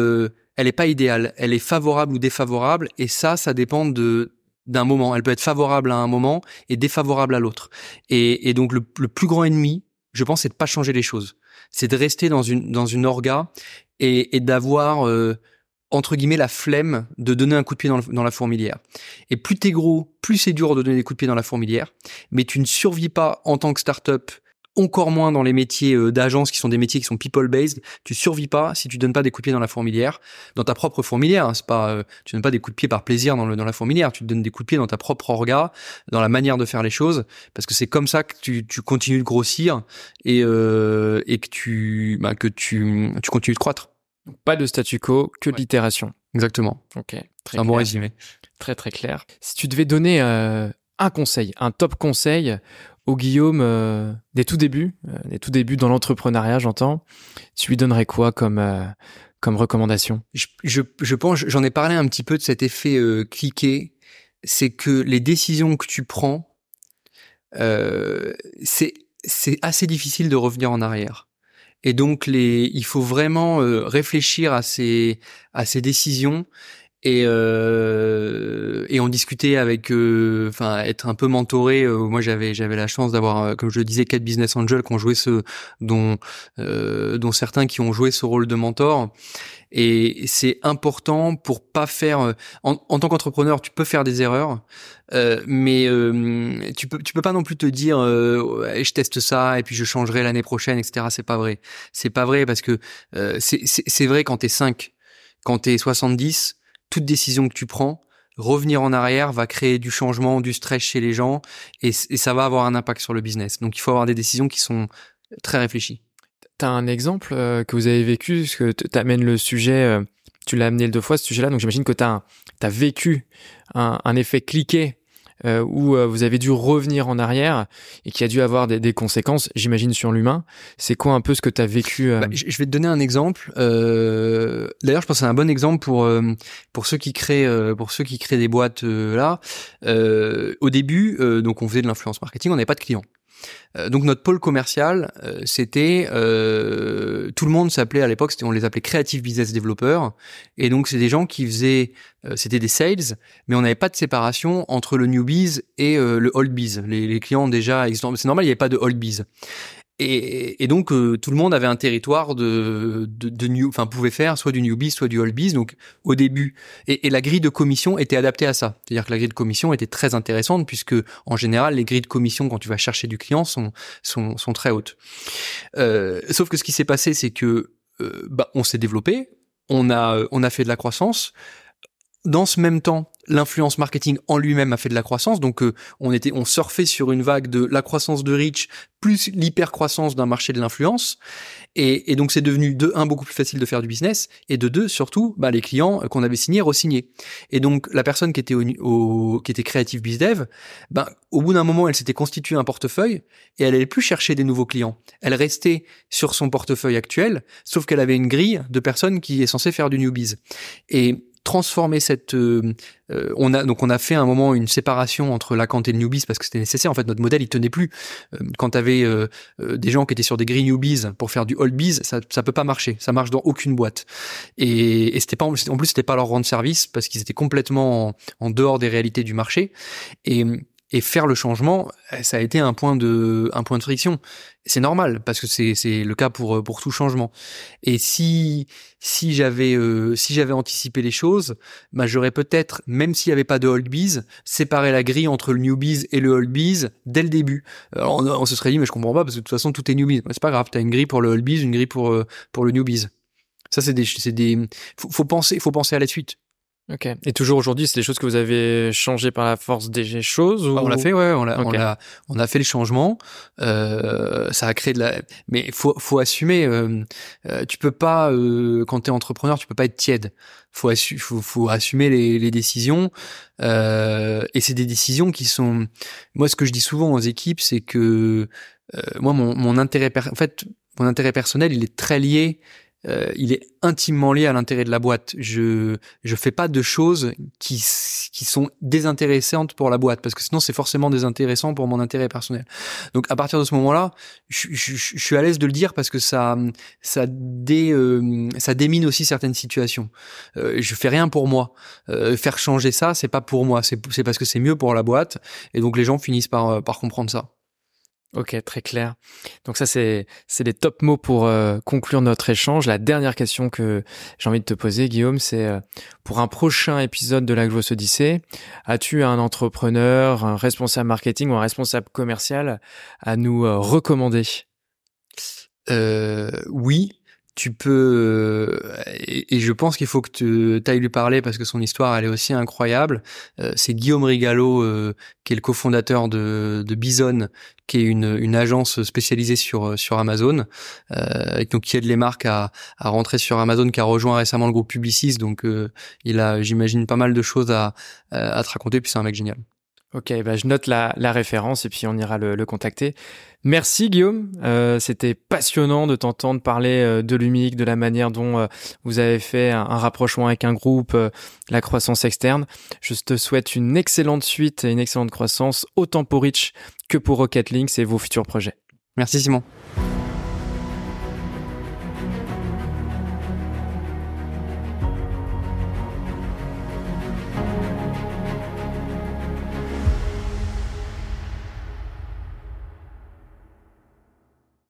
elle est pas idéale. Elle est favorable ou défavorable et ça ça dépend de d'un moment. Elle peut être favorable à un moment et défavorable à l'autre. Et, donc le, plus grand ennemi, je pense, c'est de pas changer les choses. C'est de rester dans une dans une orga et, d'avoir euh, entre guillemets la flemme de donner un coup de pied dans, dans la fourmilière. Et plus t'es gros, plus c'est dur de donner des coups de pied dans la fourmilière. Mais tu ne survis pas en tant que startup encore moins dans les métiers euh, d'agence qui sont des métiers qui sont people based. Tu survis pas si tu donnes pas des coups de pied dans la fourmilière, dans ta propre fourmilière. Hein, c'est pas, euh, tu donnes pas des coups de pied par plaisir dans, le, dans la fourmilière. Tu te donnes des coups de pied dans ta propre orga, dans la manière de faire les choses, parce que c'est comme ça que tu, tu continues de grossir et euh, et que tu bah, que tu tu continues de croître. Pas de statu quo, que de l'itération. Exactement. Ok. Très un bon résumé. Très très clair. Si tu devais donner euh, un conseil, un top conseil au Guillaume euh, des tout débuts, euh, des tout débuts dans l'entrepreneuriat, j'entends, tu lui donnerais quoi comme euh, comme recommandation? Je, je, je, pense, j'en ai parlé un petit peu de cet effet euh, cliqué, c'est que les décisions que tu prends, c'est c'est assez difficile de revenir en arrière. Et donc les, il faut vraiment réfléchir à ces à ces décisions et euh, et on discutait avec euh, enfin être un peu mentoré euh, moi j'avais j'avais la chance d'avoir euh, comme je le disais quatre business angels qui ont joué ce dont dont certains qui ont joué ce rôle de mentor. Et c'est important pour pas faire en, en tant qu'entrepreneur tu peux faire des erreurs mais tu peux tu peux pas non plus te dire je teste ça et puis je changerai l'année prochaine etc c'est pas vrai. C'est pas vrai parce que c'est vrai quand t'es 5 quand t'es 70 toute décision que tu prends, revenir en arrière va créer du changement, du stress chez les gens et, ça va avoir un impact sur le business. Donc il faut avoir des décisions qui sont très réfléchies. T'as un exemple euh, que vous avez vécu, parce que t'amènes le sujet, euh, tu l'as amené deux fois ce sujet-là, donc j'imagine que t'as as vécu un, un effet cliqué euh, où euh, vous avez dû revenir en arrière et qui a dû avoir des, des conséquences, j'imagine, sur l'humain. C'est quoi un peu ce que tu as vécu euh bah, Je vais te donner un exemple. Euh, D'ailleurs, je pense que c'est un bon exemple pour pour ceux qui créent pour ceux qui créent des boîtes là. au début, donc on faisait de l'influence marketing, on n'avait pas de clients. Euh, donc notre pôle commercial, euh, c'était euh, tout le monde s'appelait à l'époque, on les appelait creative business developers, et donc c'est des gens qui faisaient, c'était des sales, mais on n'avait pas de séparation entre le newbies et le old biz. Les, les clients déjà existants, c'est normal, il n'y avait pas de old biz. Et, et, donc euh, tout le monde avait un territoire de, de, de new, enfin pouvait faire soit du newbie, soit du oldbiz. Donc au début, et, et, la grille de commission était adaptée à ça. C'est-à-dire que la grille de commission était très intéressante puisque en général les grilles de commission quand tu vas chercher du client sont sont, sont très hautes. Euh, sauf que ce qui s'est passé, c'est que euh, bah, on s'est développé, on a on a fait de la croissance. Dans ce même temps, l'influence marketing en lui-même a fait de la croissance. Donc euh, on était, on surfait sur une vague de la croissance de Rich plus l'hyper-croissance d'un marché de l'influence. Et, donc c'est devenu de un beaucoup plus facile de faire du business et de deux surtout bah, les clients qu'on avait signés re-signés. Et donc la personne qui était au, qui était créative bizdev, bah, au bout d'un moment elle s'était constituée un portefeuille et elle allait plus chercher des nouveaux clients. Elle restait sur son portefeuille actuel, sauf qu'elle avait une grille de personnes qui est censée faire du newbies. Et transformer cette euh, euh, on a donc on a fait un moment une séparation entre la et le newbies parce que c'était nécessaire. En fait notre modèle il tenait plus. Euh, quand tu avais des gens qui étaient sur des green newbies pour faire du old bees ça ça peut pas marcher. Ça marche dans aucune boîte. Et, et c'était pas en plus c'était pas leur rendre service parce qu'ils étaient complètement en, en, dehors des réalités du marché. Et et faire le changement, euh, ça a été un point de, un point de friction. C'est normal parce que c'est, le cas pour, pour tout changement. Et si, si j'avais, euh, si j'avais anticipé les choses, bah, j'aurais peut-être, même s'il n'y avait pas de old bees, séparé la grille entre le newbies et le old bees dès le début. Alors, on, se serait dit, mais je comprends pas parce que de toute façon, tout est newbies. C'est pas grave, t'as une grille pour le old bees, une grille pour, euh, pour le newbies. Ça, c'est des, c'est des, faut penser, faut penser à la suite Ok. Et toujours aujourd'hui, c'est des choses que vous avez changées par la force des choses ou... On l'a fait, ouais, on a, on a, on a fait le changement. Euh, ça a créé de la, mais faut, faut assumer. Euh, euh, tu peux pas, euh, quand t'es entrepreneur, tu peux pas être tiède. Faut, assu faut, faut assumer les, les décisions. Euh, et c'est des décisions qui sont. Moi, ce que je dis souvent aux équipes, c'est que euh, moi, mon, mon intérêt, en fait, mon intérêt personnel, il est très lié euh, il est intimement lié à l'intérêt de la boîte. Je je fais pas de choses qui qui sont désintéressantes pour la boîte parce que sinon c'est forcément désintéressant pour mon intérêt personnel. Donc à partir de ce moment-là, je, je, je suis à l'aise de le dire parce que ça ça dé, euh, ça démine aussi certaines situations. Euh, je fais rien pour moi. Euh, faire changer ça, c'est pas pour moi, c'est c'est parce que c'est mieux pour la boîte et donc les gens finissent par par comprendre ça. Ok, très clair. Donc ça, c'est c'est les top mots pour euh, conclure notre échange. La dernière question que j'ai envie de te poser, Guillaume, c'est euh, pour un prochain épisode de la Grosse Odyssée, as-tu un entrepreneur, un responsable marketing ou un responsable commercial à nous euh, recommander? Oui, tu peux et, je pense qu'il faut que tu ailles lui parler parce que son histoire elle est aussi incroyable. Euh, c'est Guillaume Rigalo euh, qui est le cofondateur de, Bison, qui est une, une agence spécialisée sur sur Amazon, euh, donc qui aide les marques à, à rentrer sur Amazon, qui a rejoint récemment le groupe Publicis, donc euh, il a j'imagine pas mal de choses à à te raconter. Puis c'est un mec génial. Ok, bah je note la, la, référence et puis on ira le, le contacter. Merci Guillaume, euh, c'était passionnant de t'entendre parler euh, de l'UMIC, de la manière dont euh, vous avez fait un, rapprochement avec un groupe, euh, la croissance externe. Je te souhaite une excellente suite et une excellente croissance, autant pour Rich que pour Rocket Links et vos futurs projets. Merci Simon.